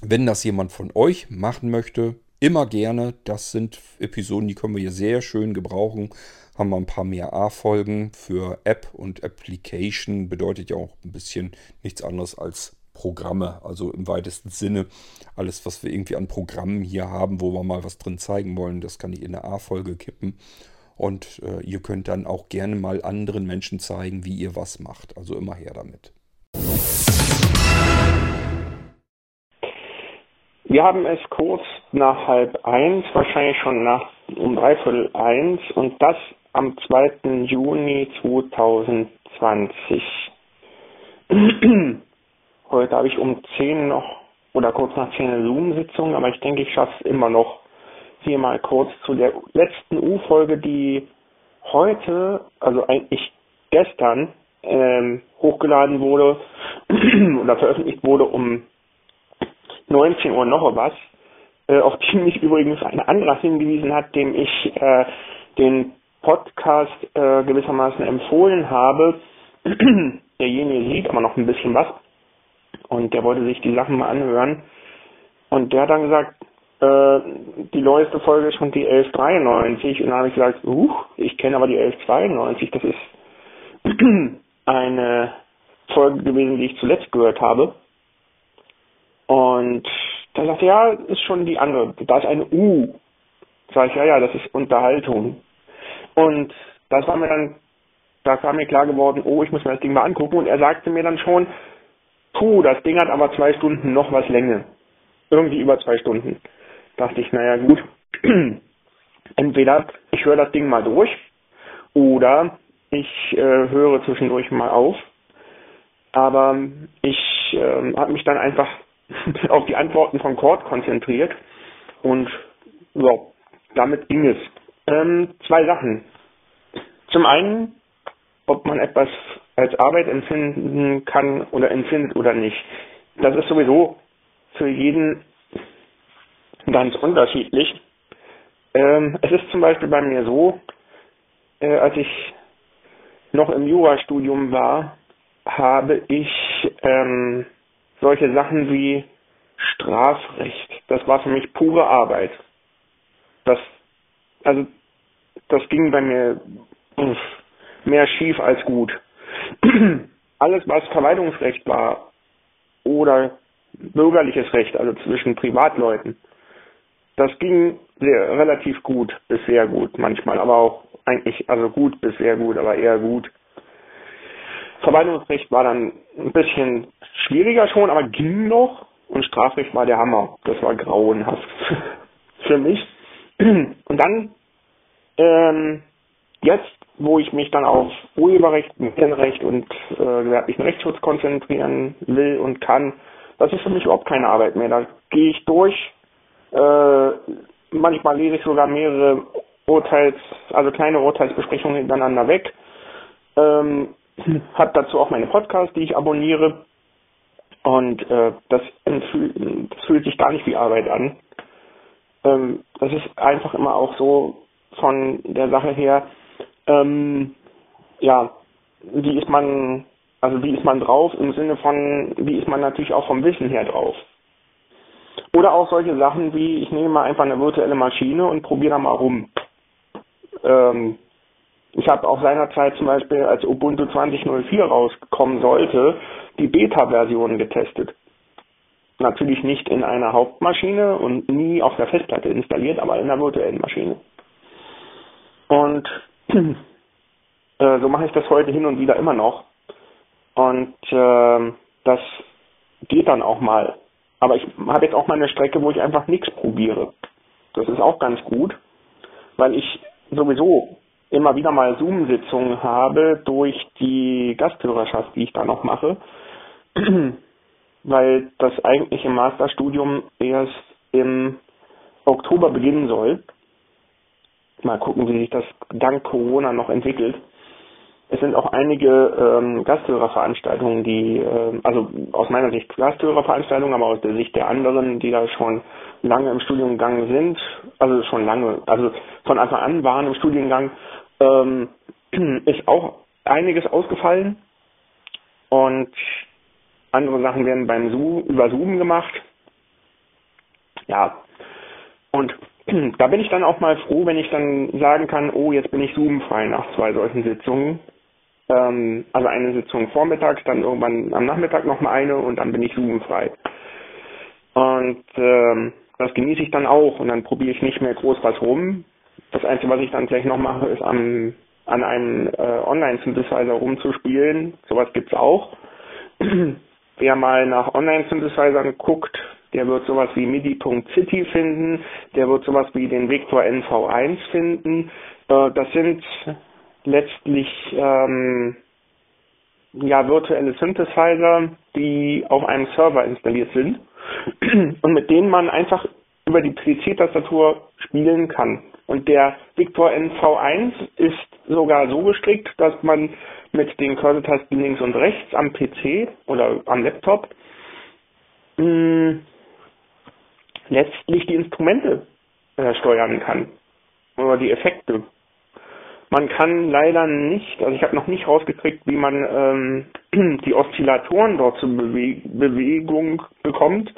wenn das jemand von euch machen möchte, immer gerne. Das sind Episoden, die können wir hier sehr schön gebrauchen haben wir ein paar mehr A-Folgen für App und Application bedeutet ja auch ein bisschen nichts anderes als Programme. Also im weitesten Sinne alles, was wir irgendwie an Programmen hier haben, wo wir mal was drin zeigen wollen, das kann ich in der A-Folge kippen. Und äh, ihr könnt dann auch gerne mal anderen Menschen zeigen, wie ihr was macht. Also immer her damit. Wir haben es kurz nach halb eins, wahrscheinlich schon nach um dreiviertel eins und das am 2. Juni 2020. Heute habe ich um 10 noch oder kurz nach 10 eine Zoom-Sitzung, aber ich denke, ich schaffe es immer noch. Hier mal kurz zu der letzten U-Folge, die heute, also eigentlich gestern, ähm, hochgeladen wurde oder veröffentlicht wurde um 19 Uhr noch was, äh, auf die mich übrigens ein anderer hingewiesen hat, dem ich äh, den Podcast äh, gewissermaßen empfohlen habe. Derjenige sieht aber noch ein bisschen was und der wollte sich die Sachen mal anhören. Und der hat dann gesagt, äh, die neueste Folge ist schon die 1193 und dann habe ich gesagt, uh, ich kenne aber die 1192, das ist eine Folge gewesen, die ich zuletzt gehört habe. Und da sagt er, ja, ist schon die andere, da ist eine U. Sag ich, ja, ja, das ist Unterhaltung. Und das war mir dann, da war mir klar geworden, oh, ich muss mir das Ding mal angucken. Und er sagte mir dann schon, puh, das Ding hat aber zwei Stunden noch was Länge. Irgendwie über zwei Stunden. Dachte ich, naja, gut. Entweder ich höre das Ding mal durch oder ich äh, höre zwischendurch mal auf. Aber ich äh, habe mich dann einfach auf die Antworten von Cord konzentriert und ja, damit ging es. Ähm, zwei Sachen. Zum einen, ob man etwas als Arbeit empfinden kann oder empfindet oder nicht. Das ist sowieso für jeden ganz unterschiedlich. Ähm, es ist zum Beispiel bei mir so, äh, als ich noch im Jurastudium war, habe ich ähm, solche Sachen wie Strafrecht. Das war für mich pure Arbeit. Das also das ging bei mir mehr schief als gut. Alles, was Verwaltungsrecht war oder bürgerliches Recht, also zwischen Privatleuten, das ging sehr, relativ gut bis sehr gut manchmal, aber auch eigentlich, also gut bis sehr gut, aber eher gut. Verwaltungsrecht war dann ein bisschen schwieriger schon, aber ging noch. Und Strafrecht war der Hammer. Das war grauenhaft für mich. Und dann, ähm, jetzt, wo ich mich dann auf Urheberrecht, Medienrecht und äh, gewerblichen Rechtsschutz konzentrieren will und kann, das ist für mich überhaupt keine Arbeit mehr. Da gehe ich durch. Äh, manchmal lese ich sogar mehrere Urteils, also kleine Urteilsbesprechungen hintereinander weg. Ähm, habe dazu auch meine Podcasts, die ich abonniere. Und äh, das, das fühlt sich gar nicht wie Arbeit an ähm, das ist einfach immer auch so von der Sache her, ähm, ja, wie ist man, also wie ist man drauf im Sinne von, wie ist man natürlich auch vom Wissen her drauf. Oder auch solche Sachen wie, ich nehme mal einfach eine virtuelle Maschine und probiere da mal rum. Ähm, ich habe auch seinerzeit zum Beispiel, als Ubuntu 20.04 rauskommen sollte, die Beta-Version getestet natürlich nicht in einer Hauptmaschine und nie auf der Festplatte installiert, aber in einer virtuellen Maschine. Und äh, so mache ich das heute hin und wieder immer noch. Und äh, das geht dann auch mal. Aber ich habe jetzt auch mal eine Strecke, wo ich einfach nichts probiere. Das ist auch ganz gut, weil ich sowieso immer wieder mal Zoom-Sitzungen habe durch die Gasthörerschaft, die ich da noch mache weil das eigentliche Masterstudium erst im Oktober beginnen soll. Mal gucken, wie sich das dank Corona noch entwickelt. Es sind auch einige ähm, Gasthörerveranstaltungen, die, äh, also aus meiner Sicht Gasthörerveranstaltungen, aber aus der Sicht der anderen, die da schon lange im Studiengang sind, also schon lange, also von Anfang an waren im Studiengang, ähm, ist auch einiges ausgefallen. Und andere Sachen werden beim Zoom, über Zoom gemacht. Ja. Und da bin ich dann auch mal froh, wenn ich dann sagen kann, oh, jetzt bin ich zoomfrei nach zwei solchen Sitzungen. Ähm, also eine Sitzung vormittags, dann irgendwann am Nachmittag nochmal eine und dann bin ich zoomfrei. Und ähm, das genieße ich dann auch und dann probiere ich nicht mehr groß was rum. Das Einzige, was ich dann vielleicht noch mache, ist am, an einem äh, Online-Synthesizer rumzuspielen. Sowas gibt's auch. Wer mal nach Online-Synthesizern guckt, der wird sowas wie MIDI.city finden, der wird sowas wie den Vector NV1 finden. Äh, das sind letztlich ähm, ja virtuelle Synthesizer, die auf einem Server installiert sind und mit denen man einfach über die PC-Tastatur spielen kann. Und der Victor NV1 ist sogar so gestrickt, dass man mit den Cursor-Tasten links und rechts am PC oder am Laptop mh, hm, letztlich die Instrumente äh, steuern kann oder die Effekte. Man kann leider nicht, also ich habe noch nicht rausgekriegt, wie man ähm, die Oszillatoren dort zur Bewe Bewegung bekommt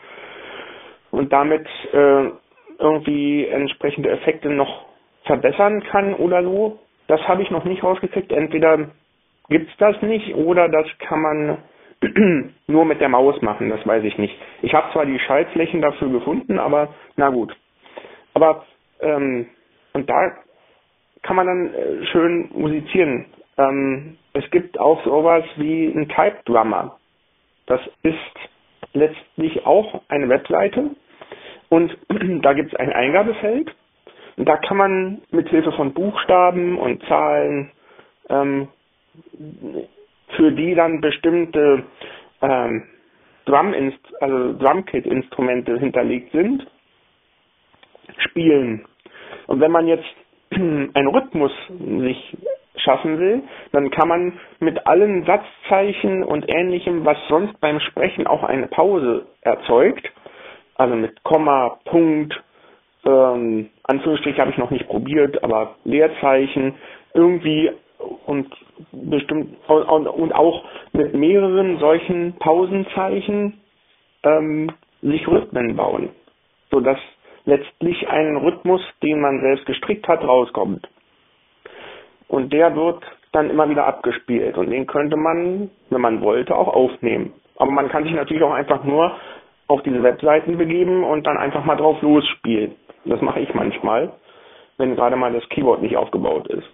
und damit äh, irgendwie entsprechende Effekte noch verbessern kann oder so. Das habe ich noch nicht rausgekriegt. Entweder gibt's das nicht oder das kann man nur mit der Maus machen, das weiß ich nicht. Ich habe zwar die Schaltflächen dafür gefunden, aber na gut. Aber ähm, und da kann man dann äh, schön musizieren. Ähm, es gibt auch sowas wie ein Type Drummer. Das ist letztlich auch eine Webseite und da gibt es ein Eingabefeld und da kann man mit Hilfe von Buchstaben und Zahlen ähm, für die dann bestimmte ähm, Drum also Drumkit-Instrumente hinterlegt sind, spielen. Und wenn man jetzt einen Rhythmus sich schaffen will, dann kann man mit allen Satzzeichen und ähnlichem, was sonst beim Sprechen auch eine Pause erzeugt, also mit Komma, Punkt, ähm, Anführungsstrich habe ich noch nicht probiert, aber Leerzeichen irgendwie und bestimmt und, und auch mit mehreren solchen Pausenzeichen ähm, sich Rhythmen bauen, sodass letztlich ein Rhythmus, den man selbst gestrickt hat, rauskommt. Und der wird dann immer wieder abgespielt und den könnte man, wenn man wollte, auch aufnehmen. Aber man kann sich natürlich auch einfach nur auf diese Webseiten begeben und dann einfach mal drauf losspielen. Das mache ich manchmal, wenn gerade mal das Keyboard nicht aufgebaut ist.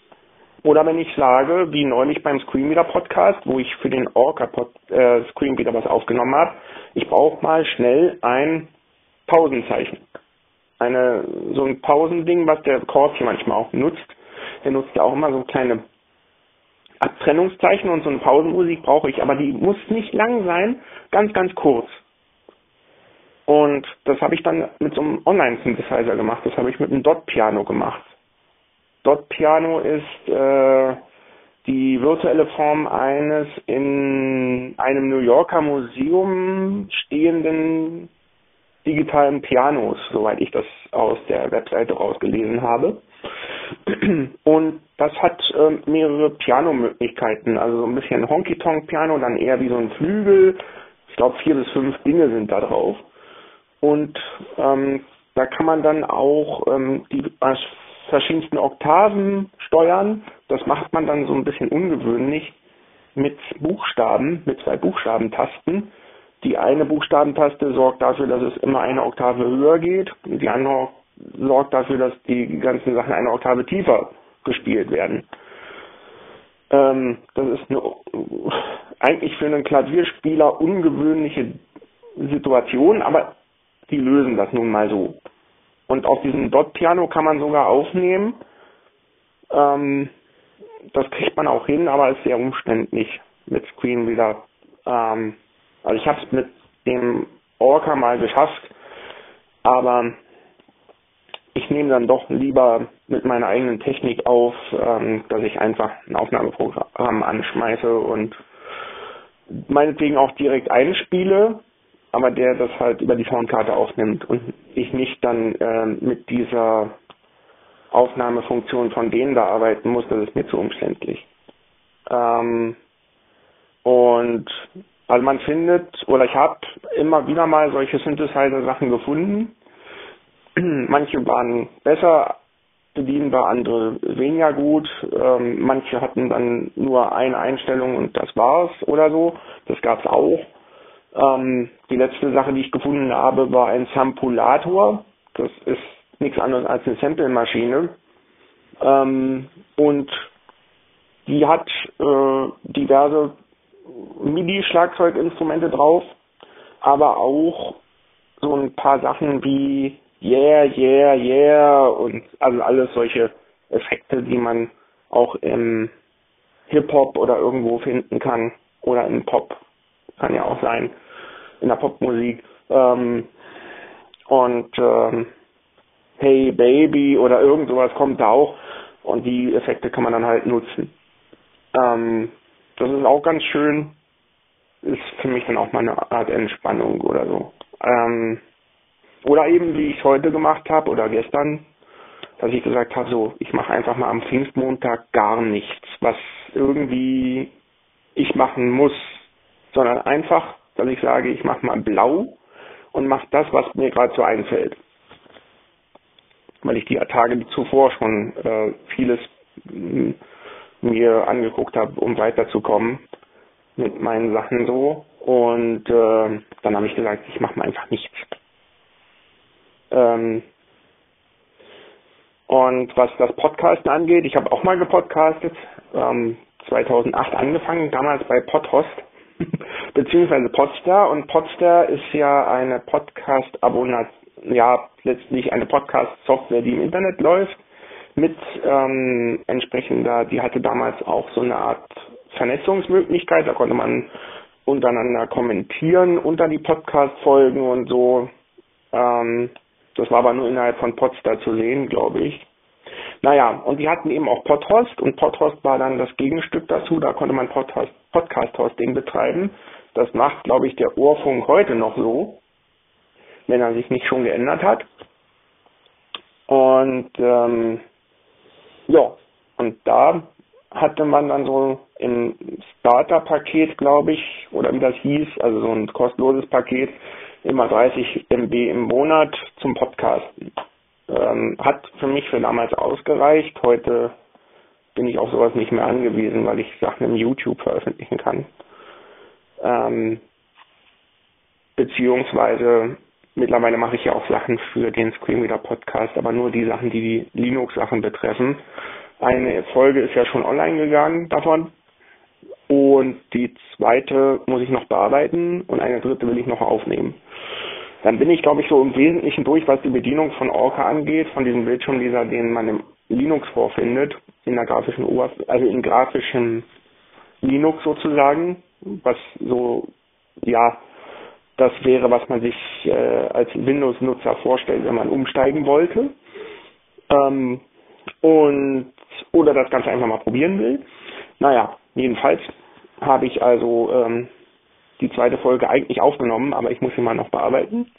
Oder wenn ich sage, wie neulich beim Screenreader Podcast, wo ich für den Orca äh, Screenreader was aufgenommen habe, ich brauche mal schnell ein Pausenzeichen eine, so ein Pausending, was der hier manchmal auch nutzt. Der nutzt ja auch immer so kleine Abtrennungszeichen und so eine Pausenmusik brauche ich, aber die muss nicht lang sein, ganz, ganz kurz. Und das habe ich dann mit so einem Online-Synthesizer gemacht. Das habe ich mit einem Dot-Piano gemacht. Dot-Piano ist äh, die virtuelle Form eines in einem New Yorker Museum stehenden digitalen Pianos, soweit ich das aus der Webseite rausgelesen habe. Und das hat äh, mehrere Pianomöglichkeiten, also so ein bisschen Honky-Tonk-Piano, dann eher wie so ein Flügel. Ich glaube, vier bis fünf Dinge sind da drauf. Und ähm, da kann man dann auch ähm, die verschiedensten Oktaven steuern. Das macht man dann so ein bisschen ungewöhnlich mit Buchstaben, mit zwei Buchstabentasten die eine Buchstabentaste sorgt dafür, dass es immer eine Oktave höher geht. Die andere sorgt dafür, dass die ganzen Sachen eine Oktave tiefer gespielt werden. Ähm, das ist eine, eigentlich für einen Klavierspieler ungewöhnliche Situation, aber die lösen das nun mal so. Und auf diesem Dot-Piano kann man sogar aufnehmen. Ähm, das kriegt man auch hin, aber ist sehr umständlich mit Screenreader. Ähm, also ich habe es mit dem Orca mal geschafft, aber ich nehme dann doch lieber mit meiner eigenen Technik auf, ähm, dass ich einfach ein Aufnahmeprogramm anschmeiße und meinetwegen auch direkt einspiele, aber der das halt über die Soundkarte aufnimmt und ich nicht dann äh, mit dieser Aufnahmefunktion von denen da arbeiten muss, das ist mir zu umständlich. Ähm, und also man findet, oder ich habe immer wieder mal solche Synthesizer-Sachen gefunden, manche waren besser bedienbar, andere weniger gut. Ähm, manche hatten dann nur eine Einstellung und das war's oder so. Das gab's auch. Ähm, die letzte Sache, die ich gefunden habe, war ein Sampulator. Das ist nichts anderes als eine Sample-Maschine. Ähm, und die hat äh, diverse MIDI-Schlagzeuginstrumente drauf, aber auch so ein paar Sachen wie Yeah, Yeah, Yeah und also alles solche Effekte, die man auch im Hip-Hop oder irgendwo finden kann oder im Pop, kann ja auch sein, in der Popmusik. Ähm, und ähm, Hey Baby oder irgend sowas kommt da auch und die Effekte kann man dann halt nutzen. Ähm, das ist auch ganz schön. Ist für mich dann auch mal eine Art Entspannung oder so. Ähm, oder eben, wie ich es heute gemacht habe oder gestern, dass ich gesagt habe, so, ich mache einfach mal am Pfingstmontag gar nichts, was irgendwie ich machen muss, sondern einfach, dass ich sage, ich mache mal blau und mache das, was mir gerade so einfällt. Weil ich die Tage zuvor schon äh, vieles mir angeguckt habe, um weiterzukommen mit meinen Sachen so. Und äh, dann habe ich gesagt, ich mache mal einfach nichts. Ähm, und was das Podcasten angeht, ich habe auch mal gepodcastet, ähm, 2008 angefangen, damals bei Podhost, beziehungsweise Podstar. Und Podstar ist ja eine Podcast-Abonnat, ja, letztlich eine Podcast-Software, die im Internet läuft mit ähm, entsprechender, die hatte damals auch so eine Art Vernetzungsmöglichkeit, da konnte man untereinander kommentieren unter die Podcast-Folgen und so. Ähm, das war aber nur innerhalb von Podstar zu sehen, glaube ich. Naja, und die hatten eben auch Podhost und Podhost war dann das Gegenstück dazu, da konnte man Podcast-Hosting betreiben. Das macht, glaube ich, der Ohrfunk heute noch so, wenn er sich nicht schon geändert hat. Und ähm, ja, und da hatte man dann so im Starter-Paket, glaube ich, oder wie das hieß, also so ein kostenloses Paket, immer 30 MB im Monat zum Podcasten. Ähm, hat für mich für damals ausgereicht. Heute bin ich auf sowas nicht mehr angewiesen, weil ich Sachen im YouTube veröffentlichen kann. Ähm, beziehungsweise mittlerweile mache ich ja auch Sachen für den Screenreader Podcast, aber nur die Sachen, die die Linux-Sachen betreffen. Eine Folge ist ja schon online gegangen davon. Und die zweite muss ich noch bearbeiten und eine dritte will ich noch aufnehmen. Dann bin ich, glaube ich, so im Wesentlichen durch, was die Bedienung von Orca angeht, von diesem Bildschirmleser, den man im Linux vorfindet, in der grafischen Oberfläche, also in grafischem Linux sozusagen, was so, ja, das wäre, was man sich äh, als Windows-Nutzer vorstellt, wenn man umsteigen wollte. Ähm, und oder das Ganze einfach mal probieren will. Naja, jedenfalls habe ich also ähm, die zweite Folge eigentlich aufgenommen, aber ich muss sie mal noch bearbeiten.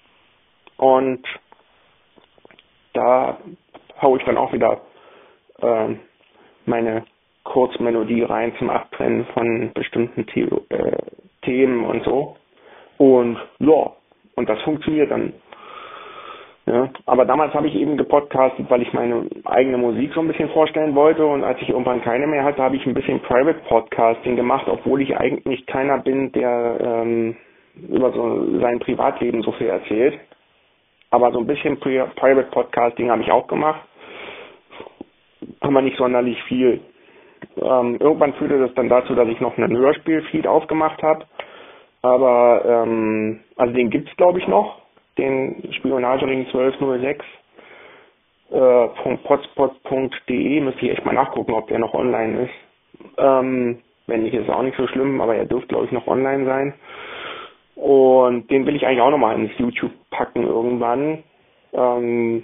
Und da haue ich dann auch wieder ähm, meine Kurzmelodie rein zum Abtrennen von bestimmten The äh, Themen und so. Und ja, und das funktioniert dann. Ja, aber damals habe ich eben gepodcastet, weil ich meine eigene Musik so ein bisschen vorstellen wollte und als ich irgendwann keine mehr hatte, habe ich ein bisschen Private Podcasting gemacht, obwohl ich eigentlich keiner bin, der ähm, über so sein Privatleben so viel erzählt. Aber so ein bisschen Private Podcasting habe ich auch gemacht. Aber nicht sonderlich viel. Ähm, irgendwann führte das dann dazu, dass ich noch einen Hörspielfeed aufgemacht habe. Aber ähm, also den gibt's glaube ich noch den Spionagering 1206 äh, .potspot.de müsste ich echt mal nachgucken, ob der noch online ist. Ähm, wenn nicht, ist es auch nicht so schlimm, aber er dürfte, glaube ich, noch online sein. Und den will ich eigentlich auch nochmal ins YouTube packen irgendwann. Ähm,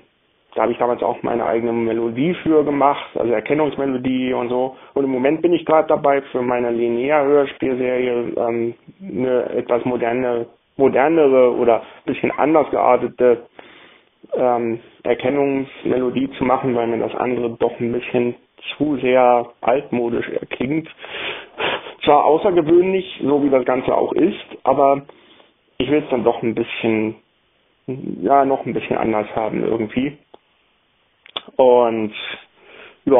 da habe ich damals auch meine eigene Melodie für gemacht, also Erkennungsmelodie und so. Und im Moment bin ich gerade dabei, für meine Linear-Hörspielserie ähm, eine etwas moderne modernere oder ein bisschen anders geartete ähm, Erkennungsmelodie zu machen, weil mir das andere doch ein bisschen zu sehr altmodisch erklingt. Zwar außergewöhnlich, so wie das Ganze auch ist, aber ich will es dann doch ein bisschen ja noch ein bisschen anders haben irgendwie. Und ja,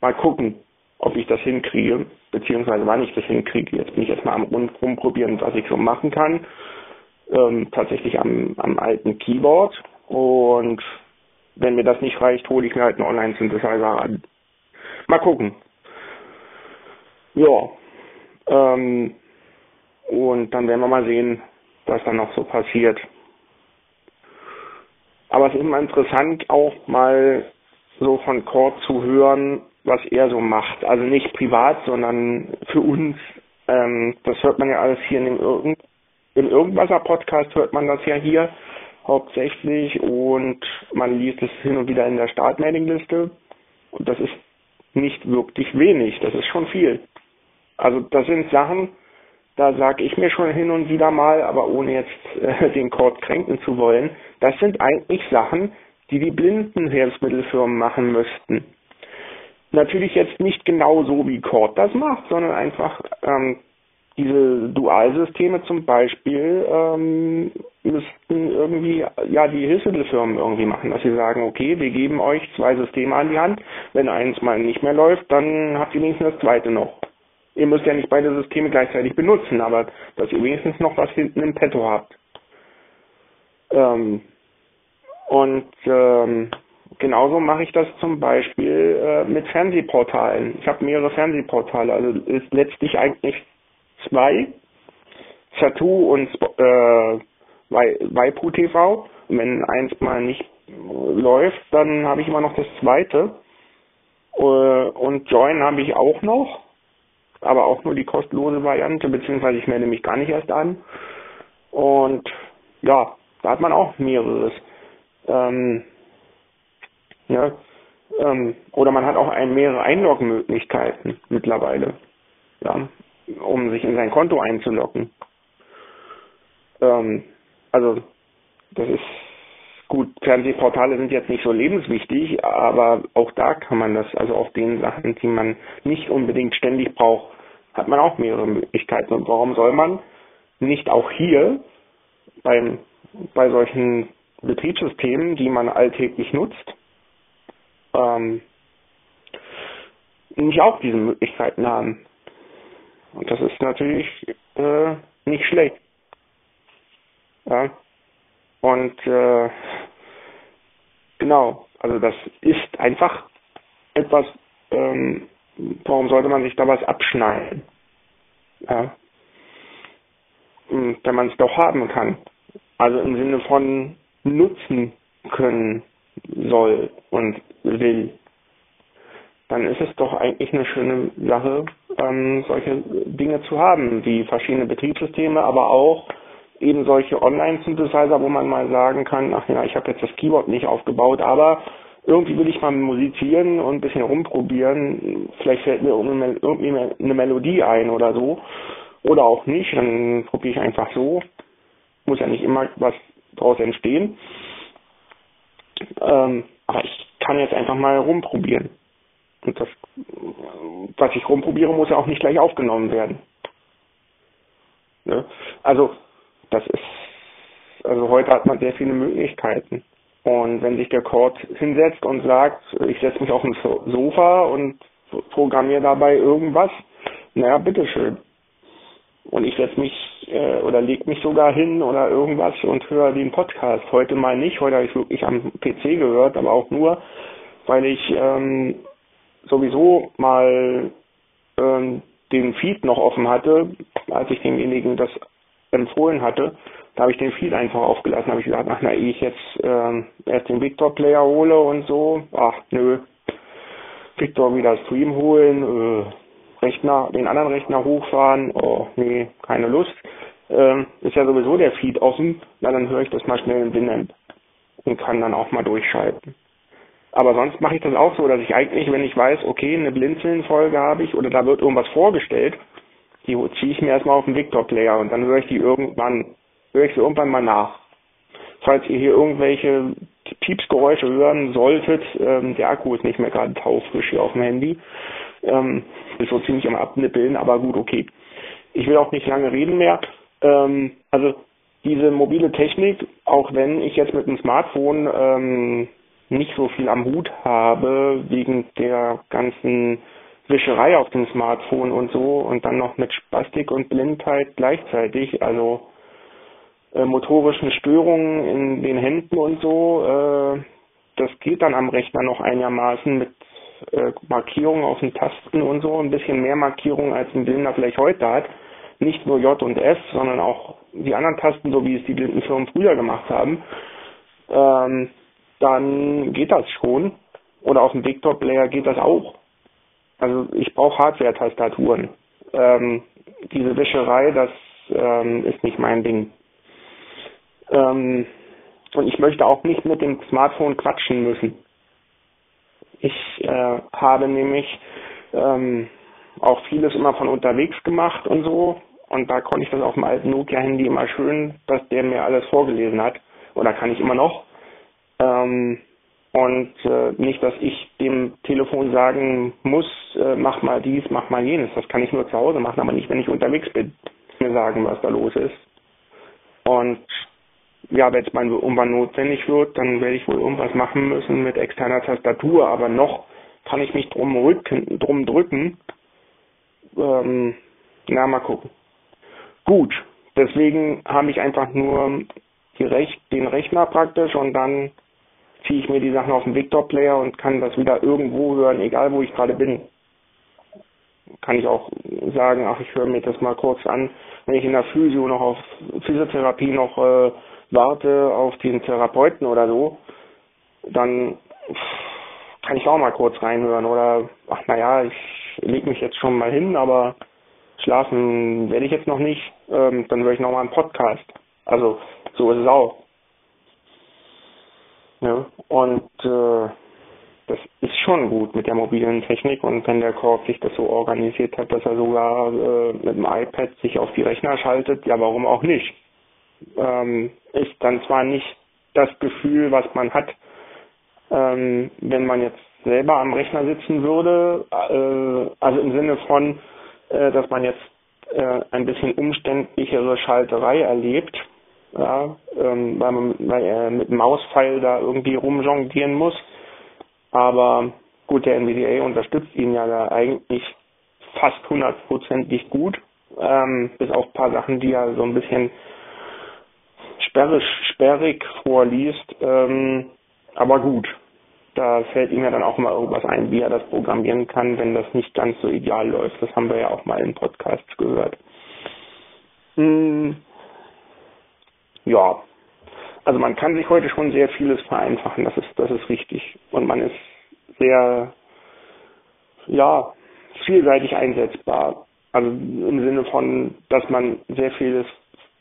mal gucken, ob ich das hinkriege, beziehungsweise wann ich das hinkriege. Jetzt bin ich erstmal am rumprobieren, was ich so machen kann. Ähm, tatsächlich am, am alten Keyboard. Und wenn mir das nicht reicht, hole ich mir halt einen Online-Synthesizer an. Mal gucken. Ja. Ähm, und dann werden wir mal sehen, was dann noch so passiert. Aber es ist immer interessant, auch mal so von Kurt zu hören, was er so macht. Also nicht privat, sondern für uns. Ähm, das hört man ja alles hier in dem Irgend im Irgendwasser Podcast hört man das ja hier hauptsächlich und man liest es hin und wieder in der Startmailingliste und das ist nicht wirklich wenig, das ist schon viel. Also das sind Sachen, da sage ich mir schon hin und wieder mal, aber ohne jetzt äh, den Code kränken zu wollen, das sind eigentlich Sachen, die die blinden Hilfsmittelfirmen machen müssten. Natürlich jetzt nicht genau so, wie Cord das macht, sondern einfach ähm, diese Dualsysteme zum Beispiel ähm, müssten irgendwie ja die Hilfsmittelfirmen irgendwie machen, dass sie sagen, okay, wir geben euch zwei Systeme an die Hand, wenn eins mal nicht mehr läuft, dann habt ihr wenigstens das zweite noch. Ihr müsst ja nicht beide Systeme gleichzeitig benutzen, aber dass ihr wenigstens noch was hinten im Petto habt. Ähm, und ähm, genauso mache ich das zum Beispiel äh, mit Fernsehportalen. Ich habe mehrere Fernsehportale, also ist letztlich eigentlich zwei, Tattoo und äh, Waipu TV. Und wenn eins mal nicht läuft, dann habe ich immer noch das zweite. Äh, und Join habe ich auch noch, aber auch nur die kostenlose Variante, beziehungsweise ich melde mich gar nicht erst an. Und ja, da hat man auch mehreres. Ähm, ja, ähm, oder man hat auch ein, mehrere Einloggenmöglichkeiten mittlerweile, ja, um sich in sein Konto einzuloggen. Ähm, also das ist gut, Fernsehportale sind jetzt nicht so lebenswichtig, aber auch da kann man das, also auf den Sachen, die man nicht unbedingt ständig braucht, hat man auch mehrere Möglichkeiten. Und warum soll man nicht auch hier beim, bei solchen Betriebssystemen, die man alltäglich nutzt, ähm, nicht auch diese Möglichkeiten haben. Und das ist natürlich äh, nicht schlecht. Ja. Und äh, genau, also das ist einfach etwas, ähm, warum sollte man sich da was abschneiden? Ja. Wenn man es doch haben kann. Also im Sinne von nutzen können soll und will, dann ist es doch eigentlich eine schöne Sache, ähm, solche Dinge zu haben, wie verschiedene Betriebssysteme, aber auch eben solche Online-Synthesizer, wo man mal sagen kann, ach ja, ich habe jetzt das Keyboard nicht aufgebaut, aber irgendwie will ich mal musizieren und ein bisschen rumprobieren. Vielleicht fällt mir irgendwie eine Melodie ein oder so. Oder auch nicht, dann probiere ich einfach so. Muss ja nicht immer was daraus entstehen. Ähm, aber ich kann jetzt einfach mal rumprobieren. Und das, was ich rumprobiere, muss ja auch nicht gleich aufgenommen werden. Ne? Also, das ist, also heute hat man sehr viele Möglichkeiten. Und wenn sich der Cord hinsetzt und sagt, ich setze mich auf ein Sofa und programmiere dabei irgendwas, naja, bitteschön. Und ich setze mich äh, oder leg mich sogar hin oder irgendwas und höre den Podcast. Heute mal nicht, heute habe ich wirklich am PC gehört, aber auch nur, weil ich ähm, sowieso mal ähm, den Feed noch offen hatte, als ich demjenigen das empfohlen hatte. Da habe ich den Feed einfach aufgelassen, habe ich gesagt, ach na, ehe ich jetzt ähm, erst den Victor-Player hole und so, ach nö, Victor wieder Stream holen, äh, Rechner, den anderen Rechner hochfahren, oh nee, keine Lust. Ähm, ist ja sowieso der Feed offen, na dann höre ich das mal schnell im Winamp und kann dann auch mal durchschalten. Aber sonst mache ich das auch so, dass ich eigentlich, wenn ich weiß, okay, eine Blinzeln-Folge habe ich oder da wird irgendwas vorgestellt, die ziehe ich mir erstmal auf den Victor-Player und dann höre ich die irgendwann, höre ich sie irgendwann mal nach. Falls ihr hier irgendwelche Piepsgeräusche hören solltet, ähm, der Akku ist nicht mehr gerade taufrisch hier auf dem Handy. Ähm, so ziemlich am Abnippeln, aber gut, okay. Ich will auch nicht lange reden mehr. Ähm, also diese mobile Technik, auch wenn ich jetzt mit dem Smartphone ähm, nicht so viel am Hut habe, wegen der ganzen Wischerei auf dem Smartphone und so und dann noch mit Spastik und Blindheit gleichzeitig, also äh, motorischen Störungen in den Händen und so, äh, das geht dann am Rechner noch einigermaßen mit äh, Markierungen auf den Tasten und so, ein bisschen mehr Markierungen als ein Blinder vielleicht heute hat. Nicht nur J und S, sondern auch die anderen Tasten, so wie es die Blindenfirmen früher gemacht haben. Ähm, dann geht das schon. Oder auf dem Desktop-Player geht das auch. Also ich brauche Hardware-Tastaturen. Ähm, diese Wischerei, das ähm, ist nicht mein Ding. Ähm, und ich möchte auch nicht mit dem Smartphone quatschen müssen. Ich äh, habe nämlich ähm, auch vieles immer von unterwegs gemacht und so. Und da konnte ich das auf dem alten Nokia-Handy immer schön, dass der mir alles vorgelesen hat. Oder kann ich immer noch. Ähm, und äh, nicht, dass ich dem Telefon sagen muss, äh, mach mal dies, mach mal jenes. Das kann ich nur zu Hause machen, aber nicht, wenn ich unterwegs bin, mir sagen, was da los ist. Und ja, wenn es mal irgendwann notwendig wird, dann werde ich wohl irgendwas machen müssen mit externer Tastatur, aber noch kann ich mich drum, rücken, drum drücken. Ähm, na, mal gucken. Gut, deswegen habe ich einfach nur Rech den Rechner praktisch und dann ziehe ich mir die Sachen auf den Victor-Player und kann das wieder irgendwo hören, egal wo ich gerade bin. Kann ich auch sagen, ach, ich höre mir das mal kurz an, wenn ich in der Physio noch auf Physiotherapie noch äh, warte auf den Therapeuten oder so, dann kann ich auch mal kurz reinhören oder ach naja, ich lege mich jetzt schon mal hin, aber schlafen werde ich jetzt noch nicht, ähm, dann höre ich nochmal einen Podcast. Also so ist es auch. Ja, und äh, das ist schon gut mit der mobilen Technik und wenn der Korb sich das so organisiert hat, dass er sogar äh, mit dem iPad sich auf die Rechner schaltet, ja warum auch nicht? Ähm, ist dann zwar nicht das Gefühl, was man hat, ähm, wenn man jetzt selber am Rechner sitzen würde, äh, also im Sinne von, äh, dass man jetzt äh, ein bisschen umständlichere Schalterei erlebt, ja, ähm, weil man weil er mit dem Mauspfeil da irgendwie rumjonglieren muss. Aber gut, der NVDA unterstützt ihn ja da eigentlich fast hundertprozentig gut, ähm, bis auf ein paar Sachen, die er so ein bisschen sperrig, sperrig vorliest. Ähm, aber gut, da fällt ihm ja dann auch mal irgendwas ein, wie er das programmieren kann, wenn das nicht ganz so ideal läuft. Das haben wir ja auch mal in Podcasts gehört. Hm, ja, also man kann sich heute schon sehr vieles vereinfachen, das ist, das ist richtig. Und man ist sehr, ja, vielseitig einsetzbar. Also im Sinne von, dass man sehr vieles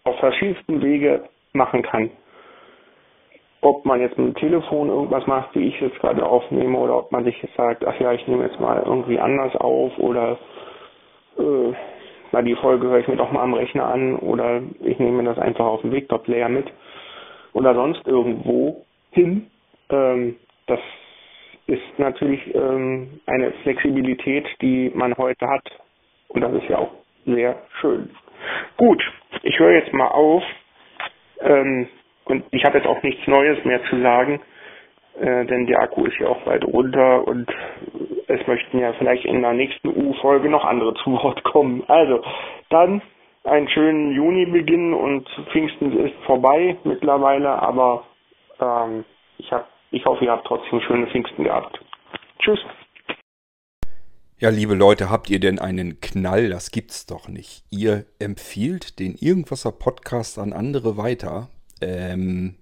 auf verschiedensten Wege machen kann. Ob man jetzt mit dem Telefon irgendwas macht, wie ich jetzt gerade aufnehme, oder ob man sich jetzt sagt, ach ja, ich nehme jetzt mal irgendwie anders auf oder äh, na, die Folge höre ich mir doch mal am Rechner an oder ich nehme das einfach auf dem Victor-Player mit oder sonst irgendwo hin. Ähm, das ist natürlich ähm, eine Flexibilität, die man heute hat. Und das ist ja auch sehr schön. Gut, ich höre jetzt mal auf. Ähm, und ich habe jetzt auch nichts Neues mehr zu sagen, äh, denn der Akku ist ja auch weit runter und es möchten ja vielleicht in der nächsten U-Folge noch andere zu Wort kommen. Also, dann einen schönen Juni-Beginn und Pfingsten ist vorbei mittlerweile, aber ähm, ich, hab, ich hoffe, ihr habt trotzdem schöne Pfingsten gehabt. Tschüss. Ja, liebe Leute, habt ihr denn einen Knall? Das gibt's doch nicht. Ihr empfiehlt den Irgendwasser Podcast an andere weiter. Ähm,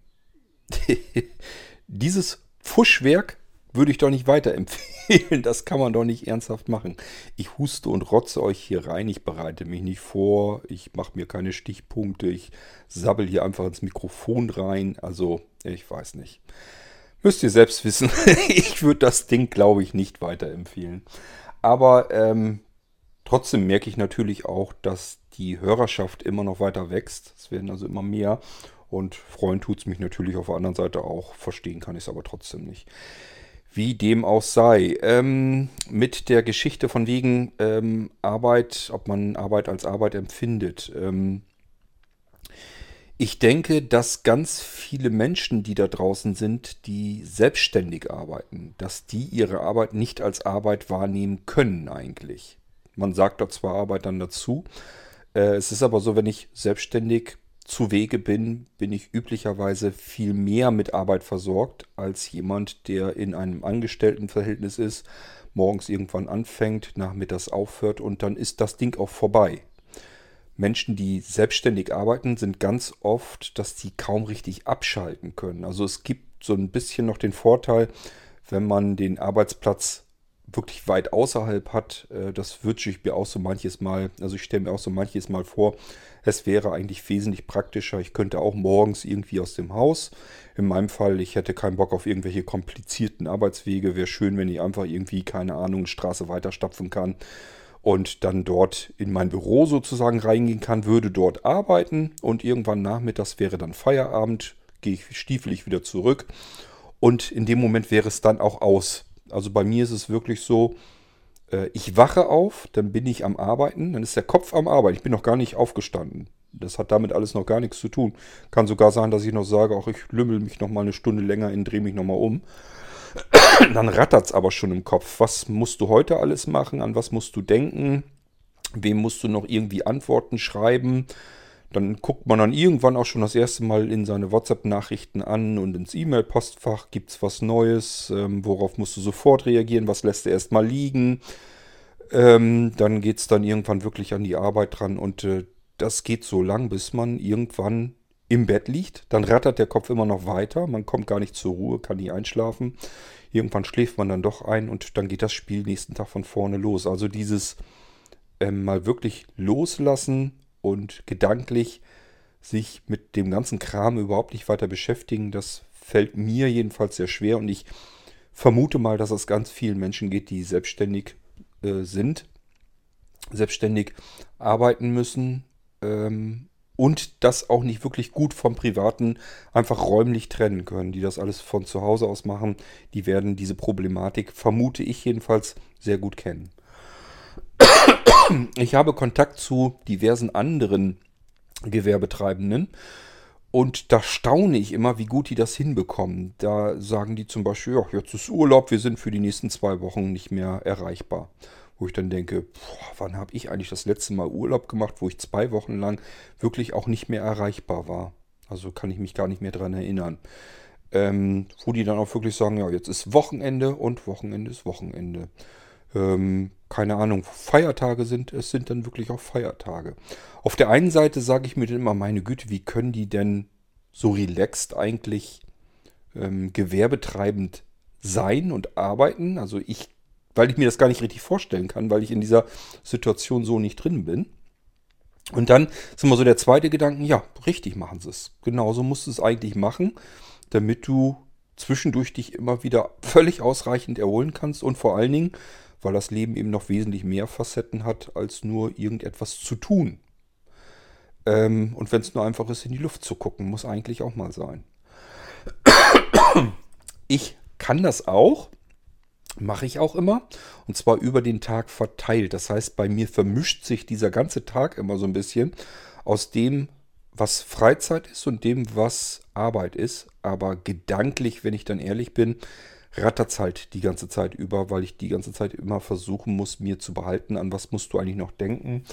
dieses Fuschwerk würde ich doch nicht weiterempfehlen. Das kann man doch nicht ernsthaft machen. Ich huste und rotze euch hier rein. Ich bereite mich nicht vor. Ich mache mir keine Stichpunkte. Ich sabbel hier einfach ins Mikrofon rein. Also, ich weiß nicht. Müsst ihr selbst wissen. ich würde das Ding, glaube ich, nicht weiterempfehlen. Aber ähm, trotzdem merke ich natürlich auch, dass die Hörerschaft immer noch weiter wächst. Es werden also immer mehr. Und freuen tut es mich natürlich auf der anderen Seite auch. Verstehen kann ich es aber trotzdem nicht. Wie dem auch sei. Ähm, mit der Geschichte von wegen ähm, Arbeit, ob man Arbeit als Arbeit empfindet. Ähm, Ich denke, dass ganz viele Menschen, die da draußen sind, die selbstständig arbeiten, dass die ihre Arbeit nicht als Arbeit wahrnehmen können eigentlich. Man sagt da zwar Arbeit dann dazu. Äh, es ist aber so, wenn ich selbstständig zu Wege bin, bin ich üblicherweise viel mehr mit Arbeit versorgt als jemand, der in einem Angestelltenverhältnis ist, morgens irgendwann anfängt, nachmittags aufhört und dann ist das Ding auch vorbei. Menschen, die selbstständig arbeiten, sind ganz oft, dass die kaum richtig abschalten können. Also es gibt so ein bisschen noch den Vorteil, wenn man den Arbeitsplatz wirklich weit außerhalb hat, äh, das wünsche ich mir auch so manches Mal, also ich stelle mir auch so manches Mal vor, es wäre eigentlich wesentlich praktischer. Ich könnte auch morgens irgendwie aus dem Haus. In meinem Fall, ich hätte keinen Bock auf irgendwelche komplizierten Arbeitswege. Wäre schön, wenn ich einfach irgendwie, keine Ahnung, Straße weiterstapfen kann und dann dort in mein Büro sozusagen reingehen kann, würde dort arbeiten und irgendwann nachmittags wäre dann Feierabend, gehe ich stiefelig wieder zurück und in dem Moment wäre es dann auch aus. Also bei mir ist es wirklich so, äh, ich wache auf, dann bin ich am Arbeiten, dann ist der Kopf am Arbeiten, ich bin noch gar nicht aufgestanden. Das hat damit alles noch gar nichts zu tun. Kann sogar sein, dass ich noch sage, auch ich lümmel mich noch mal eine Stunde länger in, drehe mich noch mal um. Dann rattert es aber schon im Kopf. Was musst du heute alles machen? An was musst du denken? Wem musst du noch irgendwie Antworten schreiben? Dann guckt man dann irgendwann auch schon das erste Mal in seine WhatsApp-Nachrichten an und ins E-Mail-Postfach. Gibt es was Neues? Ähm, worauf musst du sofort reagieren? Was lässt du erstmal liegen? Ähm, dann geht es dann irgendwann wirklich an die Arbeit dran und äh, das geht so lang, bis man irgendwann im Bett liegt, dann rattert der Kopf immer noch weiter, man kommt gar nicht zur Ruhe, kann nie einschlafen. Irgendwann schläft man dann doch ein und dann geht das Spiel nächsten Tag von vorne los. Also dieses ähm, mal wirklich loslassen und gedanklich sich mit dem ganzen Kram überhaupt nicht weiter beschäftigen, das fällt mir jedenfalls sehr schwer und ich vermute mal, dass es ganz vielen Menschen geht, die selbstständig äh, sind, selbstständig arbeiten müssen ähm, und das auch nicht wirklich gut vom Privaten einfach räumlich trennen können, die das alles von zu Hause aus machen, die werden diese Problematik, vermute ich jedenfalls, sehr gut kennen. Ich habe Kontakt zu diversen anderen Gewerbetreibenden und da staune ich immer, wie gut die das hinbekommen. Da sagen die zum Beispiel, ja, jetzt ist Urlaub, wir sind für die nächsten zwei Wochen nicht mehr erreichbar wo ich dann denke, boah, wann habe ich eigentlich das letzte Mal Urlaub gemacht, wo ich zwei Wochen lang wirklich auch nicht mehr erreichbar war. Also kann ich mich gar nicht mehr daran erinnern. Ähm, wo die dann auch wirklich sagen, ja, jetzt ist Wochenende und Wochenende ist Wochenende. Ähm, keine Ahnung, Feiertage sind, es sind dann wirklich auch Feiertage. Auf der einen Seite sage ich mir dann immer, meine Güte, wie können die denn so relaxed eigentlich ähm, gewerbetreibend sein und arbeiten? Also ich weil ich mir das gar nicht richtig vorstellen kann, weil ich in dieser Situation so nicht drin bin. Und dann ist immer so der zweite Gedanke, ja, richtig machen sie es. Genauso musst du es eigentlich machen, damit du zwischendurch dich immer wieder völlig ausreichend erholen kannst und vor allen Dingen, weil das Leben eben noch wesentlich mehr Facetten hat, als nur irgendetwas zu tun. Ähm, und wenn es nur einfach ist, in die Luft zu gucken, muss eigentlich auch mal sein. Ich kann das auch. Mache ich auch immer. Und zwar über den Tag verteilt. Das heißt, bei mir vermischt sich dieser ganze Tag immer so ein bisschen aus dem, was Freizeit ist und dem, was Arbeit ist. Aber gedanklich, wenn ich dann ehrlich bin, rattert es halt die ganze Zeit über, weil ich die ganze Zeit immer versuchen muss, mir zu behalten, an was musst du eigentlich noch denken,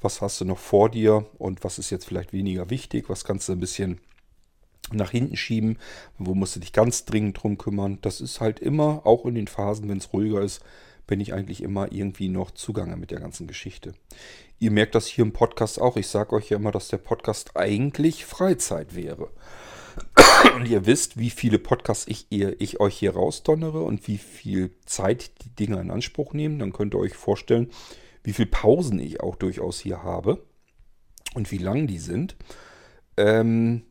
was hast du noch vor dir und was ist jetzt vielleicht weniger wichtig, was kannst du ein bisschen nach hinten schieben, wo musst du dich ganz dringend drum kümmern. Das ist halt immer, auch in den Phasen, wenn es ruhiger ist, bin ich eigentlich immer irgendwie noch zugange mit der ganzen Geschichte. Ihr merkt das hier im Podcast auch. Ich sage euch ja immer, dass der Podcast eigentlich Freizeit wäre. Und ihr wisst, wie viele Podcasts ich, ihr, ich euch hier rausdonnere und wie viel Zeit die Dinger in Anspruch nehmen. Dann könnt ihr euch vorstellen, wie viele Pausen ich auch durchaus hier habe und wie lang die sind. Ähm,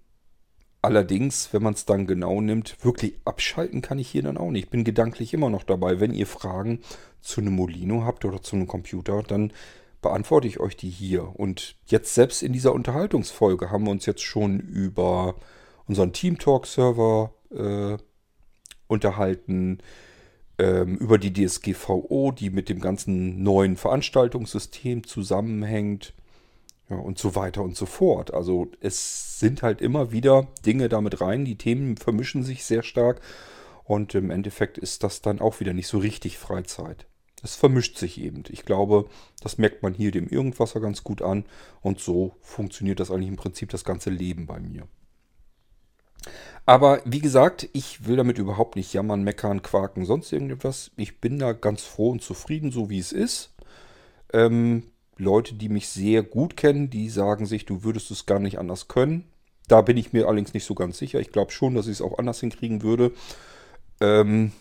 Allerdings, wenn man es dann genau nimmt, wirklich abschalten kann ich hier dann auch nicht. Ich bin gedanklich immer noch dabei. Wenn ihr Fragen zu einem Molino habt oder zu einem Computer, dann beantworte ich euch die hier. Und jetzt selbst in dieser Unterhaltungsfolge haben wir uns jetzt schon über unseren Teamtalk-Server äh, unterhalten, ähm, über die DSGVO, die mit dem ganzen neuen Veranstaltungssystem zusammenhängt. Ja, und so weiter und so fort. Also es sind halt immer wieder Dinge damit rein. Die Themen vermischen sich sehr stark. Und im Endeffekt ist das dann auch wieder nicht so richtig Freizeit. Es vermischt sich eben. Ich glaube, das merkt man hier dem Irgendwasser ganz gut an. Und so funktioniert das eigentlich im Prinzip das ganze Leben bei mir. Aber wie gesagt, ich will damit überhaupt nicht jammern, meckern, quaken, sonst irgendetwas. Ich bin da ganz froh und zufrieden, so wie es ist. Ähm, Leute, die mich sehr gut kennen, die sagen sich, du würdest es gar nicht anders können. Da bin ich mir allerdings nicht so ganz sicher. Ich glaube schon, dass ich es auch anders hinkriegen würde. Ähm,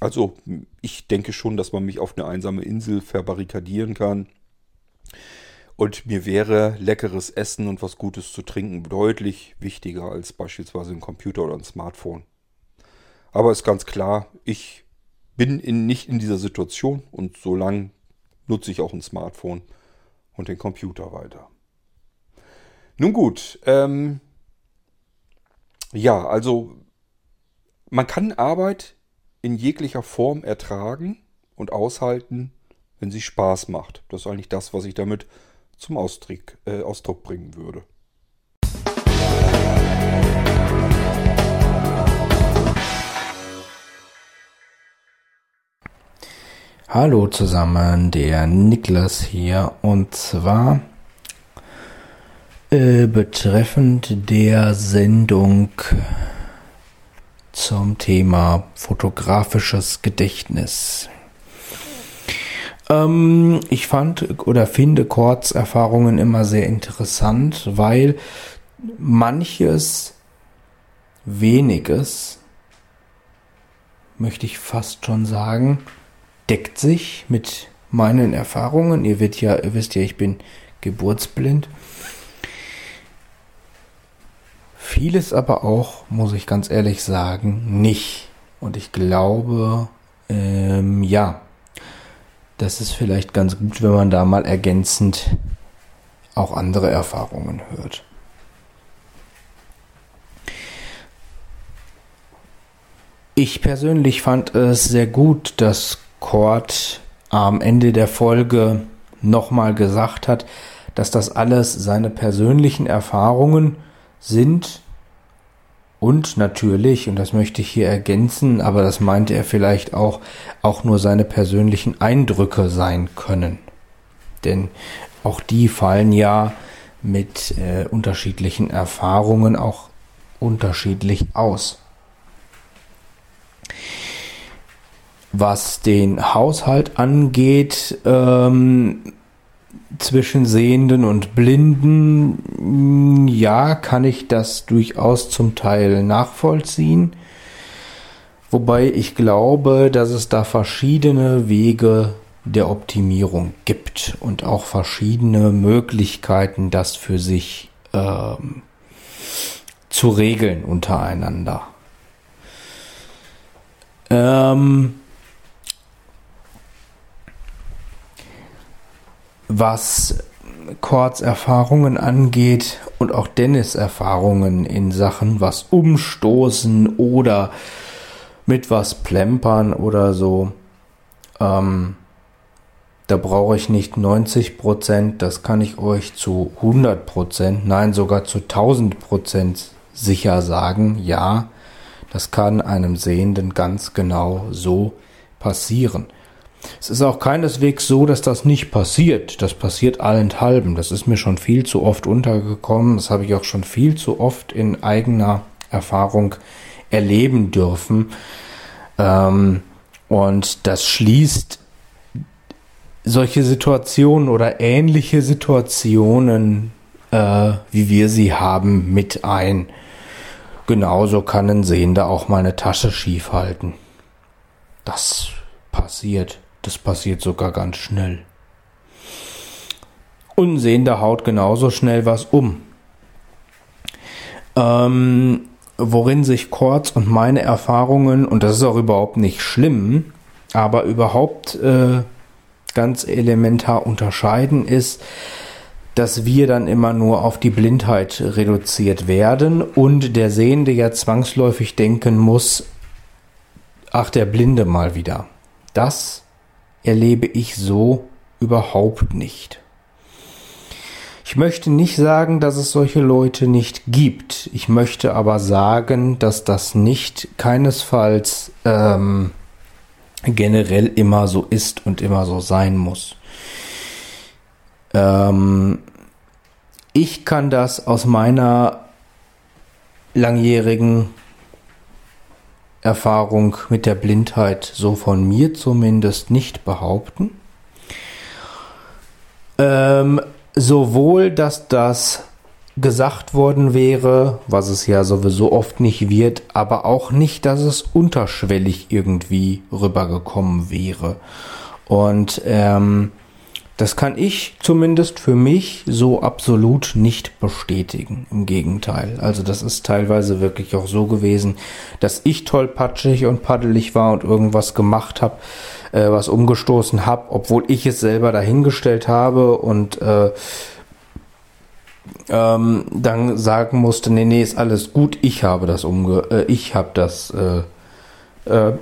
also ich denke schon, dass man mich auf eine einsame Insel verbarrikadieren kann. Und mir wäre leckeres Essen und was Gutes zu trinken deutlich wichtiger als beispielsweise ein Computer oder ein Smartphone. Aber ist ganz klar, ich bin in, nicht in dieser Situation und solange nutze ich auch ein Smartphone und den Computer weiter. Nun gut, ähm, ja, also man kann Arbeit in jeglicher Form ertragen und aushalten, wenn sie Spaß macht. Das ist eigentlich das, was ich damit zum Ausdruck, äh, Ausdruck bringen würde. Hallo zusammen, der Niklas hier und zwar äh, betreffend der Sendung zum Thema fotografisches Gedächtnis. Ähm, ich fand oder finde Kurzerfahrungen immer sehr interessant, weil manches weniges, möchte ich fast schon sagen, deckt sich mit meinen Erfahrungen. Ihr, wisst ja, ihr wisst ja, ich bin geburtsblind. Vieles aber auch, muss ich ganz ehrlich sagen, nicht. Und ich glaube, ähm, ja, das ist vielleicht ganz gut, wenn man da mal ergänzend auch andere Erfahrungen hört. Ich persönlich fand es sehr gut, dass Kurt am Ende der Folge nochmal gesagt hat, dass das alles seine persönlichen Erfahrungen sind und natürlich, und das möchte ich hier ergänzen, aber das meinte er vielleicht auch, auch nur seine persönlichen Eindrücke sein können. Denn auch die fallen ja mit äh, unterschiedlichen Erfahrungen auch unterschiedlich aus. Was den Haushalt angeht, ähm, zwischen Sehenden und Blinden, ja, kann ich das durchaus zum Teil nachvollziehen. Wobei ich glaube, dass es da verschiedene Wege der Optimierung gibt und auch verschiedene Möglichkeiten, das für sich ähm, zu regeln untereinander. Ähm, was Kords Erfahrungen angeht und auch Dennis Erfahrungen in Sachen was umstoßen oder mit was plempern oder so. Ähm, da brauche ich nicht 90 Prozent, das kann ich euch zu 100 Prozent, nein sogar zu 1000 Prozent sicher sagen. Ja, das kann einem Sehenden ganz genau so passieren. Es ist auch keineswegs so, dass das nicht passiert. Das passiert allenthalben. Das ist mir schon viel zu oft untergekommen. Das habe ich auch schon viel zu oft in eigener Erfahrung erleben dürfen. Ähm, und das schließt solche Situationen oder ähnliche Situationen, äh, wie wir sie haben, mit ein. Genauso kann ein Sehender auch mal eine Tasche schief halten. Das passiert. Das passiert sogar ganz schnell. Unsehender haut genauso schnell was um. Ähm, worin sich Kurz und meine Erfahrungen, und das ist auch überhaupt nicht schlimm, aber überhaupt äh, ganz elementar unterscheiden, ist, dass wir dann immer nur auf die Blindheit reduziert werden und der Sehende ja zwangsläufig denken muss, ach der Blinde mal wieder. Das erlebe ich so überhaupt nicht. Ich möchte nicht sagen, dass es solche Leute nicht gibt. Ich möchte aber sagen, dass das nicht keinesfalls ähm, generell immer so ist und immer so sein muss. Ähm, ich kann das aus meiner langjährigen Erfahrung mit der Blindheit so von mir zumindest nicht behaupten. Ähm, sowohl, dass das gesagt worden wäre, was es ja sowieso oft nicht wird, aber auch nicht, dass es unterschwellig irgendwie rübergekommen wäre. Und ähm, das kann ich zumindest für mich so absolut nicht bestätigen. Im Gegenteil. Also das ist teilweise wirklich auch so gewesen, dass ich tollpatschig und paddelig war und irgendwas gemacht habe, äh, was umgestoßen habe, obwohl ich es selber dahingestellt habe und äh, ähm, dann sagen musste, nee, nee, ist alles gut, ich habe das umge äh, ich habe das äh, äh,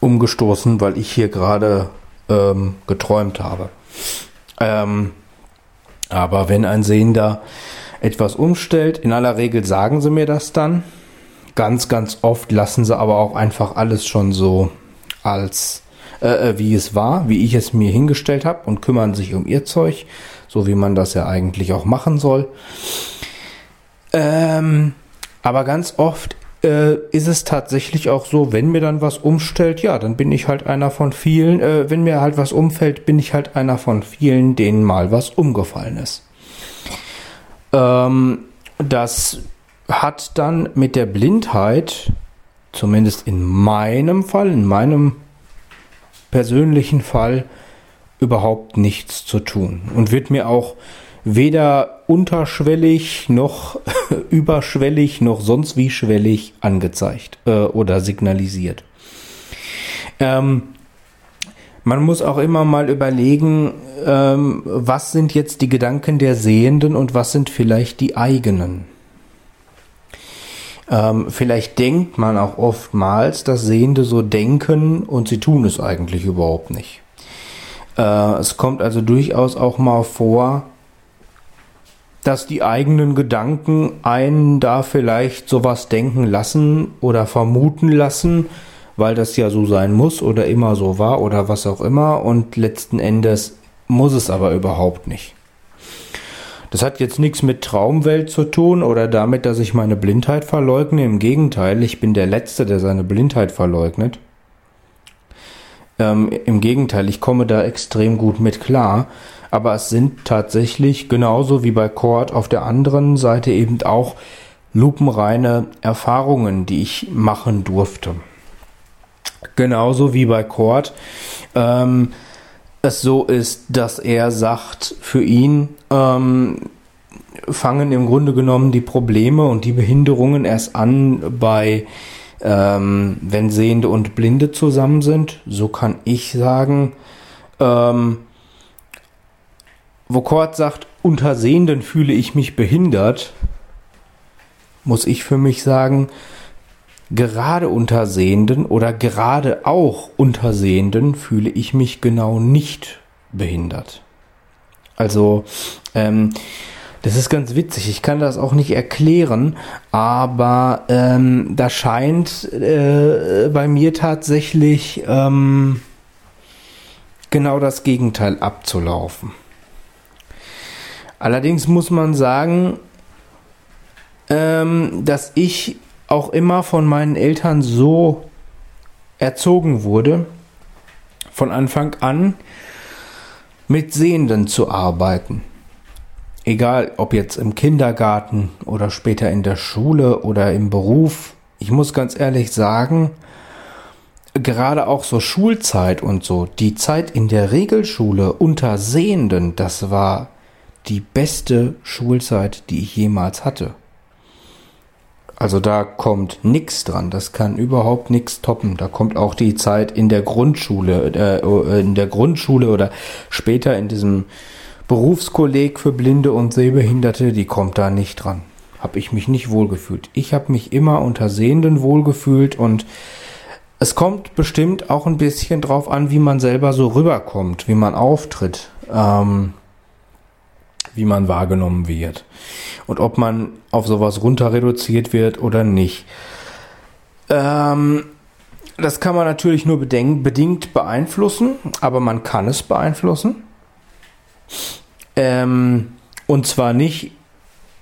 umgestoßen, weil ich hier gerade ähm, geträumt habe. Ähm, aber wenn ein Sehender etwas umstellt, in aller Regel sagen sie mir das dann. Ganz, ganz oft lassen sie aber auch einfach alles schon so als äh, äh wie es war, wie ich es mir hingestellt habe und kümmern sich um ihr Zeug, so wie man das ja eigentlich auch machen soll. Ähm, aber ganz oft äh, ist es tatsächlich auch so, wenn mir dann was umstellt, ja, dann bin ich halt einer von vielen. Äh, wenn mir halt was umfällt, bin ich halt einer von vielen, denen mal was umgefallen ist. Ähm, das hat dann mit der Blindheit, zumindest in meinem Fall, in meinem persönlichen Fall, überhaupt nichts zu tun und wird mir auch weder unterschwellig noch überschwellig noch sonst wie schwellig angezeigt äh, oder signalisiert. Ähm, man muss auch immer mal überlegen, ähm, was sind jetzt die Gedanken der Sehenden und was sind vielleicht die eigenen. Ähm, vielleicht denkt man auch oftmals, dass Sehende so denken und sie tun es eigentlich überhaupt nicht. Äh, es kommt also durchaus auch mal vor, dass die eigenen Gedanken einen da vielleicht sowas denken lassen oder vermuten lassen, weil das ja so sein muss oder immer so war oder was auch immer und letzten Endes muss es aber überhaupt nicht. Das hat jetzt nichts mit Traumwelt zu tun oder damit, dass ich meine Blindheit verleugne. Im Gegenteil, ich bin der Letzte, der seine Blindheit verleugnet. Ähm, Im Gegenteil, ich komme da extrem gut mit klar aber es sind tatsächlich genauso wie bei Cord auf der anderen Seite eben auch lupenreine Erfahrungen, die ich machen durfte. Genauso wie bei Cord ähm, es so ist, dass er sagt, für ihn ähm, fangen im Grunde genommen die Probleme und die Behinderungen erst an bei ähm, wenn Sehende und Blinde zusammen sind. So kann ich sagen, ähm, wo Kort sagt, unter Sehenden fühle ich mich behindert, muss ich für mich sagen, gerade unter Sehenden oder gerade auch unter Sehenden fühle ich mich genau nicht behindert. Also, ähm, das ist ganz witzig. Ich kann das auch nicht erklären, aber ähm, da scheint äh, bei mir tatsächlich ähm, genau das Gegenteil abzulaufen. Allerdings muss man sagen, ähm, dass ich auch immer von meinen Eltern so erzogen wurde, von Anfang an mit Sehenden zu arbeiten. Egal ob jetzt im Kindergarten oder später in der Schule oder im Beruf. Ich muss ganz ehrlich sagen, gerade auch so Schulzeit und so, die Zeit in der Regelschule unter Sehenden, das war die beste Schulzeit, die ich jemals hatte. Also da kommt nichts dran, das kann überhaupt nichts toppen. Da kommt auch die Zeit in der Grundschule, äh, in der Grundschule oder später in diesem Berufskolleg für Blinde und Sehbehinderte, die kommt da nicht dran. Habe ich mich nicht wohlgefühlt. Ich habe mich immer unter Sehenden wohlgefühlt und es kommt bestimmt auch ein bisschen drauf an, wie man selber so rüberkommt, wie man auftritt. Ähm, wie man wahrgenommen wird und ob man auf sowas runter reduziert wird oder nicht. Ähm, das kann man natürlich nur bedingt beeinflussen, aber man kann es beeinflussen. Ähm, und zwar nicht,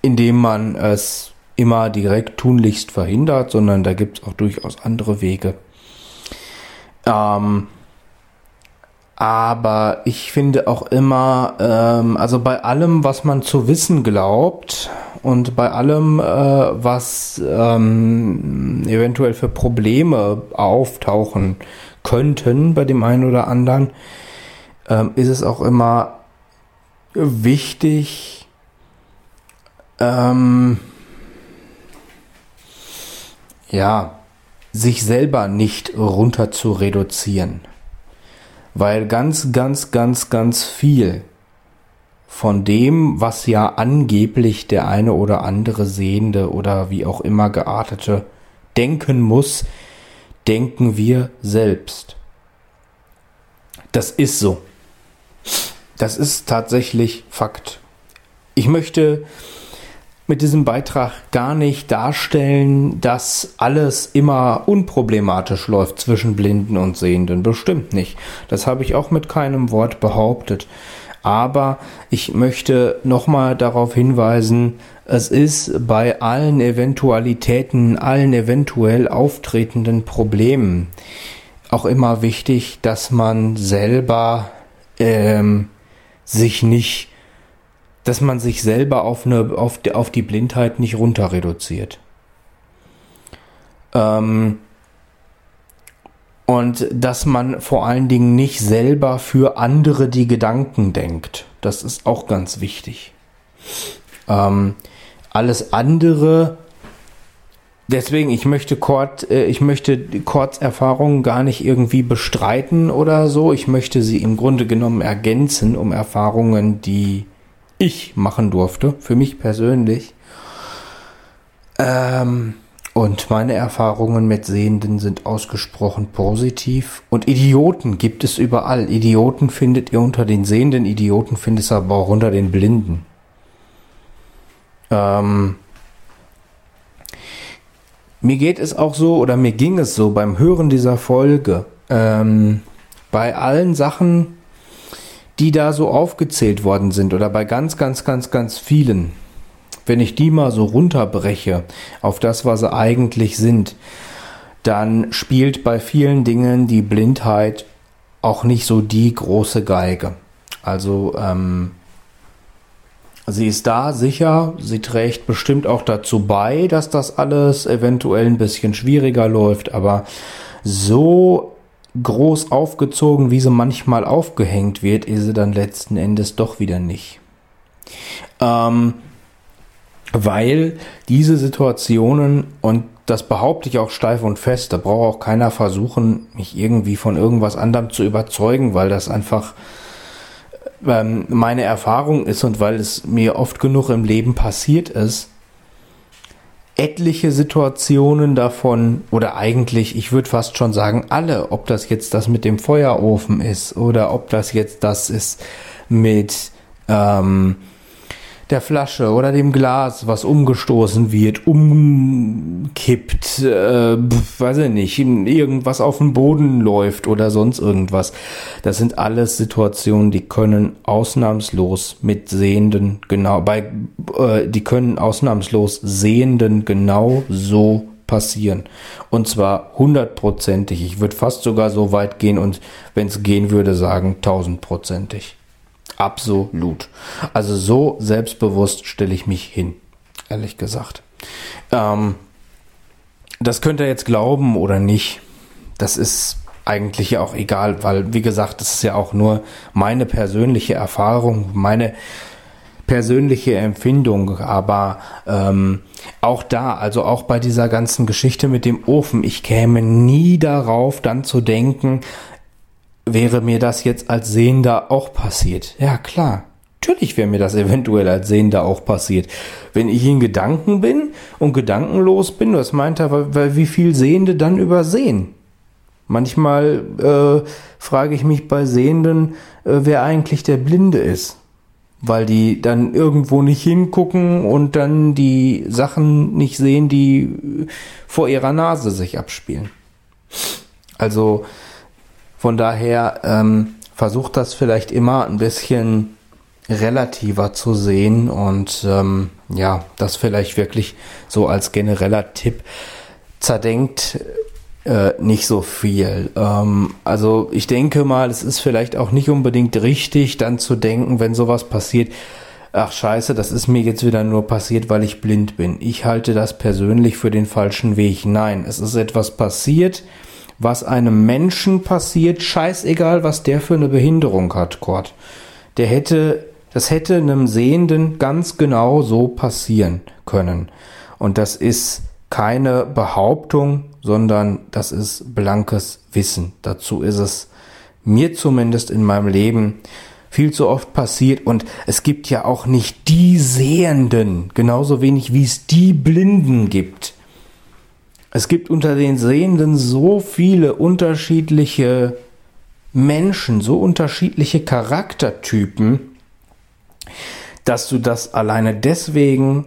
indem man es immer direkt tunlichst verhindert, sondern da gibt es auch durchaus andere Wege. Ähm, aber ich finde auch immer, ähm, also bei allem, was man zu wissen glaubt und bei allem, äh, was ähm, eventuell für Probleme auftauchen könnten bei dem einen oder anderen, ähm, ist es auch immer wichtig, ähm, ja, sich selber nicht runter zu reduzieren. Weil ganz, ganz, ganz, ganz viel von dem, was ja angeblich der eine oder andere Sehende oder wie auch immer geartete denken muss, denken wir selbst. Das ist so. Das ist tatsächlich Fakt. Ich möchte mit diesem Beitrag gar nicht darstellen, dass alles immer unproblematisch läuft zwischen Blinden und Sehenden. Bestimmt nicht. Das habe ich auch mit keinem Wort behauptet. Aber ich möchte nochmal darauf hinweisen, es ist bei allen Eventualitäten, allen eventuell auftretenden Problemen auch immer wichtig, dass man selber ähm, sich nicht dass man sich selber auf, eine, auf, die, auf die Blindheit nicht runter reduziert. Ähm, und dass man vor allen Dingen nicht selber für andere die Gedanken denkt. Das ist auch ganz wichtig. Ähm, alles andere, deswegen, ich möchte Kurt, äh, ich möchte Kurts Erfahrungen gar nicht irgendwie bestreiten oder so. Ich möchte sie im Grunde genommen ergänzen um Erfahrungen, die ich machen durfte, für mich persönlich. Ähm, und meine Erfahrungen mit Sehenden sind ausgesprochen positiv. Und Idioten gibt es überall. Idioten findet ihr unter den Sehenden, Idioten findet ihr aber auch unter den Blinden. Ähm, mir geht es auch so, oder mir ging es so beim Hören dieser Folge. Ähm, bei allen Sachen, die da so aufgezählt worden sind oder bei ganz, ganz, ganz, ganz vielen, wenn ich die mal so runterbreche auf das, was sie eigentlich sind, dann spielt bei vielen Dingen die Blindheit auch nicht so die große Geige. Also ähm, sie ist da sicher, sie trägt bestimmt auch dazu bei, dass das alles eventuell ein bisschen schwieriger läuft, aber so groß aufgezogen, wie sie manchmal aufgehängt wird, ist sie dann letzten Endes doch wieder nicht. Ähm, weil diese Situationen, und das behaupte ich auch steif und fest, da braucht auch keiner versuchen, mich irgendwie von irgendwas anderem zu überzeugen, weil das einfach ähm, meine Erfahrung ist und weil es mir oft genug im Leben passiert ist, etliche Situationen davon, oder eigentlich, ich würde fast schon sagen, alle, ob das jetzt das mit dem Feuerofen ist oder ob das jetzt das ist mit ähm, der Flasche oder dem Glas, was umgestoßen wird, umkippt, äh, weiß ich nicht, irgendwas auf den Boden läuft oder sonst irgendwas. Das sind alles Situationen, die können ausnahmslos mit Sehenden genau, bei, äh, die können ausnahmslos Sehenden genau so passieren. Und zwar hundertprozentig. Ich würde fast sogar so weit gehen und wenn es gehen würde, sagen tausendprozentig. Absolut. Also so selbstbewusst stelle ich mich hin, ehrlich gesagt. Ähm, das könnt ihr jetzt glauben oder nicht. Das ist eigentlich auch egal, weil, wie gesagt, das ist ja auch nur meine persönliche Erfahrung, meine persönliche Empfindung, aber ähm, auch da, also auch bei dieser ganzen Geschichte mit dem Ofen, ich käme nie darauf, dann zu denken, wäre mir das jetzt als Sehender auch passiert? Ja, klar. Natürlich wäre mir das eventuell als Sehender auch passiert. Wenn ich in Gedanken bin und gedankenlos bin, was meint er, weil wie viel Sehende dann übersehen? Manchmal äh, frage ich mich bei Sehenden, äh, wer eigentlich der Blinde ist. weil die dann irgendwo nicht hingucken und dann die Sachen nicht sehen, die vor ihrer Nase sich abspielen. Also von daher ähm, versucht das vielleicht immer ein bisschen relativer zu sehen und ähm, ja, das vielleicht wirklich so als genereller Tipp zerdenkt äh, nicht so viel. Ähm, also ich denke mal, es ist vielleicht auch nicht unbedingt richtig, dann zu denken, wenn sowas passiert, ach scheiße, das ist mir jetzt wieder nur passiert, weil ich blind bin. Ich halte das persönlich für den falschen Weg. Nein, es ist etwas passiert, was einem Menschen passiert, scheißegal, was der für eine Behinderung hat, Kurt. Der hätte, das hätte einem Sehenden ganz genau so passieren können. Und das ist keine Behauptung, sondern das ist blankes Wissen. Dazu ist es mir zumindest in meinem Leben viel zu oft passiert und es gibt ja auch nicht die Sehenden, genauso wenig wie es die Blinden gibt. Es gibt unter den Sehenden so viele unterschiedliche Menschen, so unterschiedliche Charaktertypen, dass du das alleine deswegen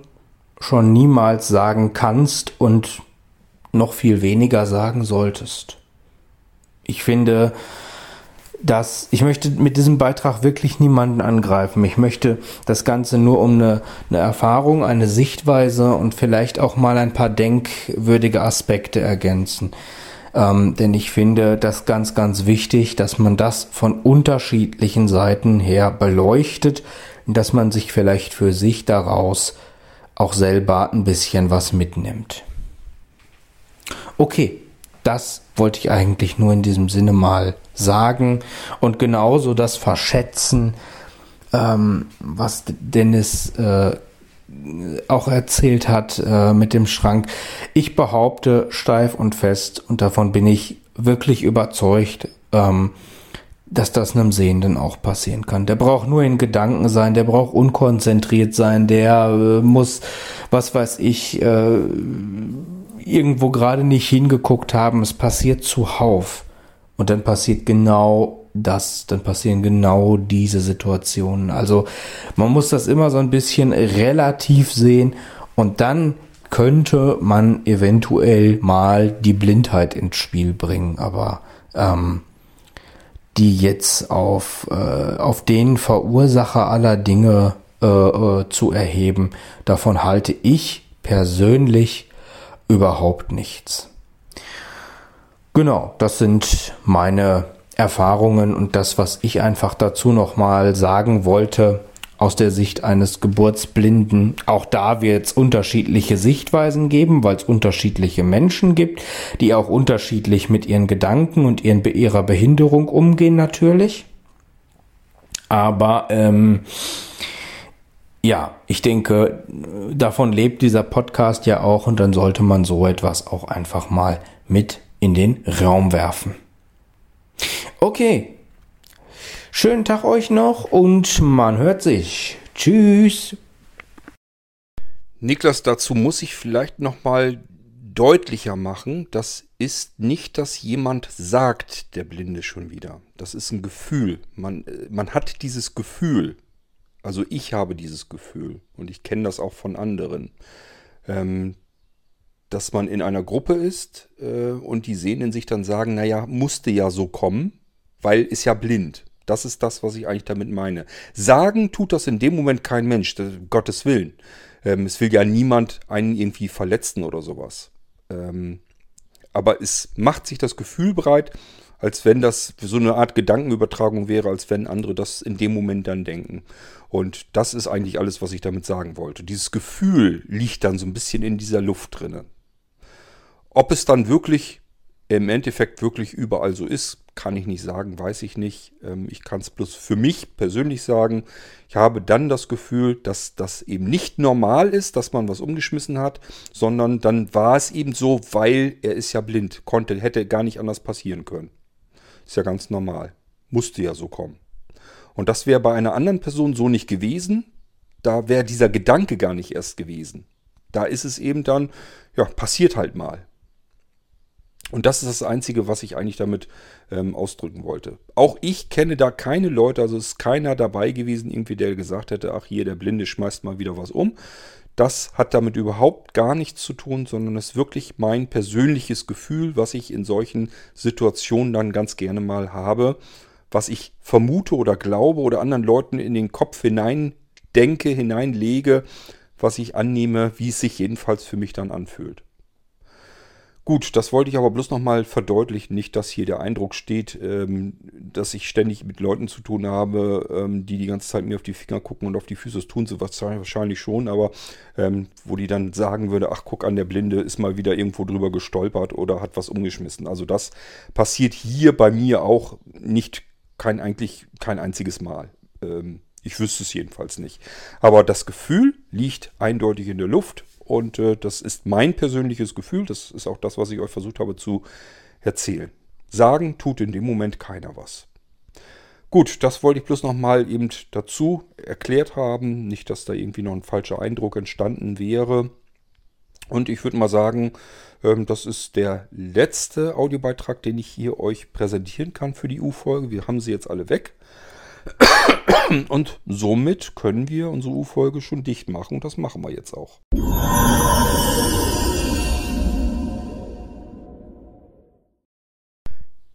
schon niemals sagen kannst und noch viel weniger sagen solltest. Ich finde, dass ich möchte mit diesem Beitrag wirklich niemanden angreifen. Ich möchte das Ganze nur um eine, eine Erfahrung, eine Sichtweise und vielleicht auch mal ein paar denkwürdige Aspekte ergänzen. Ähm, denn ich finde das ganz, ganz wichtig, dass man das von unterschiedlichen Seiten her beleuchtet und dass man sich vielleicht für sich daraus auch selber ein bisschen was mitnimmt. Okay, das wollte ich eigentlich nur in diesem Sinne mal sagen. Und genauso das Verschätzen, ähm, was Dennis äh, auch erzählt hat äh, mit dem Schrank. Ich behaupte steif und fest, und davon bin ich wirklich überzeugt, ähm, dass das einem Sehenden auch passieren kann. Der braucht nur in Gedanken sein, der braucht unkonzentriert sein, der äh, muss, was weiß ich, äh, irgendwo gerade nicht hingeguckt haben. Es passiert zuhauf. Und dann passiert genau das, dann passieren genau diese Situationen. Also man muss das immer so ein bisschen relativ sehen und dann könnte man eventuell mal die Blindheit ins Spiel bringen. Aber ähm, die jetzt auf, äh, auf den Verursacher aller Dinge äh, äh, zu erheben. Davon halte ich persönlich überhaupt nichts. Genau, das sind meine Erfahrungen und das, was ich einfach dazu nochmal sagen wollte aus der Sicht eines Geburtsblinden. Auch da wird es unterschiedliche Sichtweisen geben, weil es unterschiedliche Menschen gibt, die auch unterschiedlich mit ihren Gedanken und ihren, ihrer Behinderung umgehen natürlich. Aber ähm, ja, ich denke, davon lebt dieser Podcast ja auch und dann sollte man so etwas auch einfach mal mit in den Raum werfen. Okay, Schönen Tag euch noch und man hört sich. Tschüss. Niklas, dazu muss ich vielleicht noch mal deutlicher machen, das ist nicht, dass jemand sagt, der Blinde schon wieder. Das ist ein Gefühl. Man, man hat dieses Gefühl. Also ich habe dieses Gefühl und ich kenne das auch von anderen. Ähm, dass man in einer Gruppe ist äh, und die Sehenden sich dann sagen, naja, musste ja so kommen, weil ist ja blind. Das ist das, was ich eigentlich damit meine. Sagen tut das in dem Moment kein Mensch, das, Gottes Willen. Ähm, es will ja niemand einen irgendwie verletzen oder sowas. Ähm, aber es macht sich das Gefühl breit, als wenn das so eine Art Gedankenübertragung wäre, als wenn andere das in dem Moment dann denken. Und das ist eigentlich alles, was ich damit sagen wollte. Dieses Gefühl liegt dann so ein bisschen in dieser Luft drinne. Ob es dann wirklich im Endeffekt wirklich überall so ist, kann ich nicht sagen, weiß ich nicht. Ähm, ich kann es bloß für mich persönlich sagen. Ich habe dann das Gefühl, dass das eben nicht normal ist, dass man was umgeschmissen hat, sondern dann war es eben so, weil er ist ja blind, konnte, hätte gar nicht anders passieren können. Ist ja ganz normal. Musste ja so kommen. Und das wäre bei einer anderen Person so nicht gewesen. Da wäre dieser Gedanke gar nicht erst gewesen. Da ist es eben dann, ja, passiert halt mal. Und das ist das Einzige, was ich eigentlich damit ähm, ausdrücken wollte. Auch ich kenne da keine Leute, also ist keiner dabei gewesen, irgendwie, der gesagt hätte, ach hier, der Blinde schmeißt mal wieder was um. Das hat damit überhaupt gar nichts zu tun, sondern es ist wirklich mein persönliches Gefühl, was ich in solchen Situationen dann ganz gerne mal habe, was ich vermute oder glaube oder anderen Leuten in den Kopf hinein denke, hineinlege, was ich annehme, wie es sich jedenfalls für mich dann anfühlt. Gut, das wollte ich aber bloß nochmal verdeutlichen, nicht, dass hier der Eindruck steht, ähm, dass ich ständig mit Leuten zu tun habe, ähm, die die ganze Zeit mir auf die Finger gucken und auf die Füße. Das tun sie wahrscheinlich schon, aber ähm, wo die dann sagen würde, ach guck an, der Blinde ist mal wieder irgendwo drüber gestolpert oder hat was umgeschmissen. Also das passiert hier bei mir auch nicht, kein eigentlich kein einziges Mal. Ähm, ich wüsste es jedenfalls nicht. Aber das Gefühl liegt eindeutig in der Luft und äh, das ist mein persönliches Gefühl. Das ist auch das, was ich euch versucht habe zu erzählen. Sagen tut in dem Moment keiner was. Gut, das wollte ich bloß nochmal eben dazu erklärt haben. Nicht, dass da irgendwie noch ein falscher Eindruck entstanden wäre. Und ich würde mal sagen, ähm, das ist der letzte Audiobeitrag, den ich hier euch präsentieren kann für die U-Folge. Wir haben sie jetzt alle weg. Und somit können wir unsere U-Folge schon dicht machen und das machen wir jetzt auch.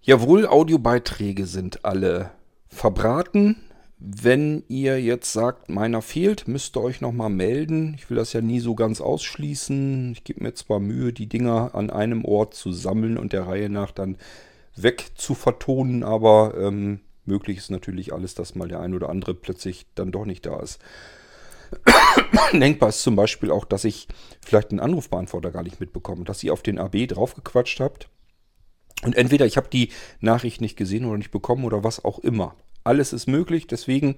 Jawohl, Audiobeiträge sind alle verbraten. Wenn ihr jetzt sagt, meiner fehlt, müsst ihr euch nochmal melden. Ich will das ja nie so ganz ausschließen. Ich gebe mir zwar Mühe, die Dinger an einem Ort zu sammeln und der Reihe nach dann weg zu vertonen, aber ähm, Möglich ist natürlich alles, dass mal der ein oder andere plötzlich dann doch nicht da ist. Denkbar ist zum Beispiel auch, dass ich vielleicht einen Anrufbeantworter gar nicht mitbekomme, dass ihr auf den AB draufgequatscht habt. Und entweder ich habe die Nachricht nicht gesehen oder nicht bekommen oder was auch immer. Alles ist möglich, deswegen,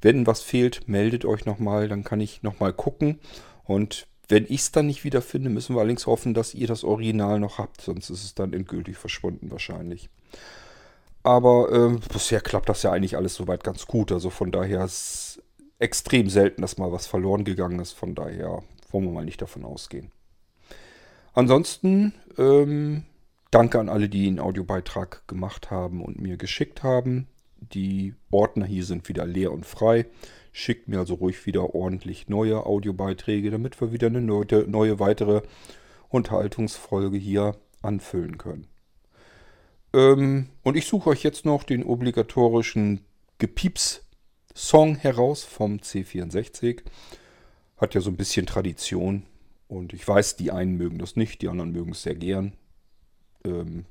wenn was fehlt, meldet euch nochmal, dann kann ich nochmal gucken. Und wenn ich es dann nicht wiederfinde, müssen wir allerdings hoffen, dass ihr das Original noch habt, sonst ist es dann endgültig verschwunden wahrscheinlich. Aber äh, bisher klappt das ja eigentlich alles soweit ganz gut. Also von daher ist es extrem selten, dass mal was verloren gegangen ist. Von daher wollen wir mal nicht davon ausgehen. Ansonsten ähm, danke an alle, die einen Audiobeitrag gemacht haben und mir geschickt haben. Die Ordner hier sind wieder leer und frei. Schickt mir also ruhig wieder ordentlich neue Audiobeiträge, damit wir wieder eine neue, neue weitere Unterhaltungsfolge hier anfüllen können. Ähm, und ich suche euch jetzt noch den obligatorischen Gepieps-Song heraus vom C64. Hat ja so ein bisschen Tradition. Und ich weiß, die einen mögen das nicht, die anderen mögen es sehr gern. Ähm,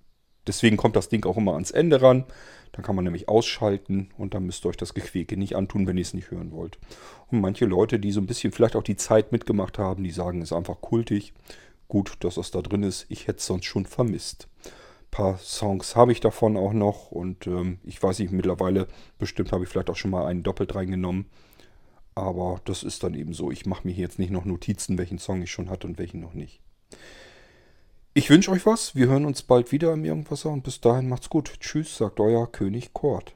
deswegen kommt das Ding auch immer ans Ende ran. Dann kann man nämlich ausschalten und dann müsst ihr euch das Gequäke nicht antun, wenn ihr es nicht hören wollt. Und manche Leute, die so ein bisschen vielleicht auch die Zeit mitgemacht haben, die sagen, es ist einfach kultig. Gut, dass das da drin ist. Ich hätte es sonst schon vermisst paar Songs habe ich davon auch noch und ähm, ich weiß nicht, mittlerweile bestimmt habe ich vielleicht auch schon mal einen doppelt reingenommen. Aber das ist dann eben so. Ich mache mir jetzt nicht noch Notizen, welchen Song ich schon hatte und welchen noch nicht. Ich wünsche euch was. Wir hören uns bald wieder im Irgendwasser und bis dahin macht's gut. Tschüss, sagt euer König Kort.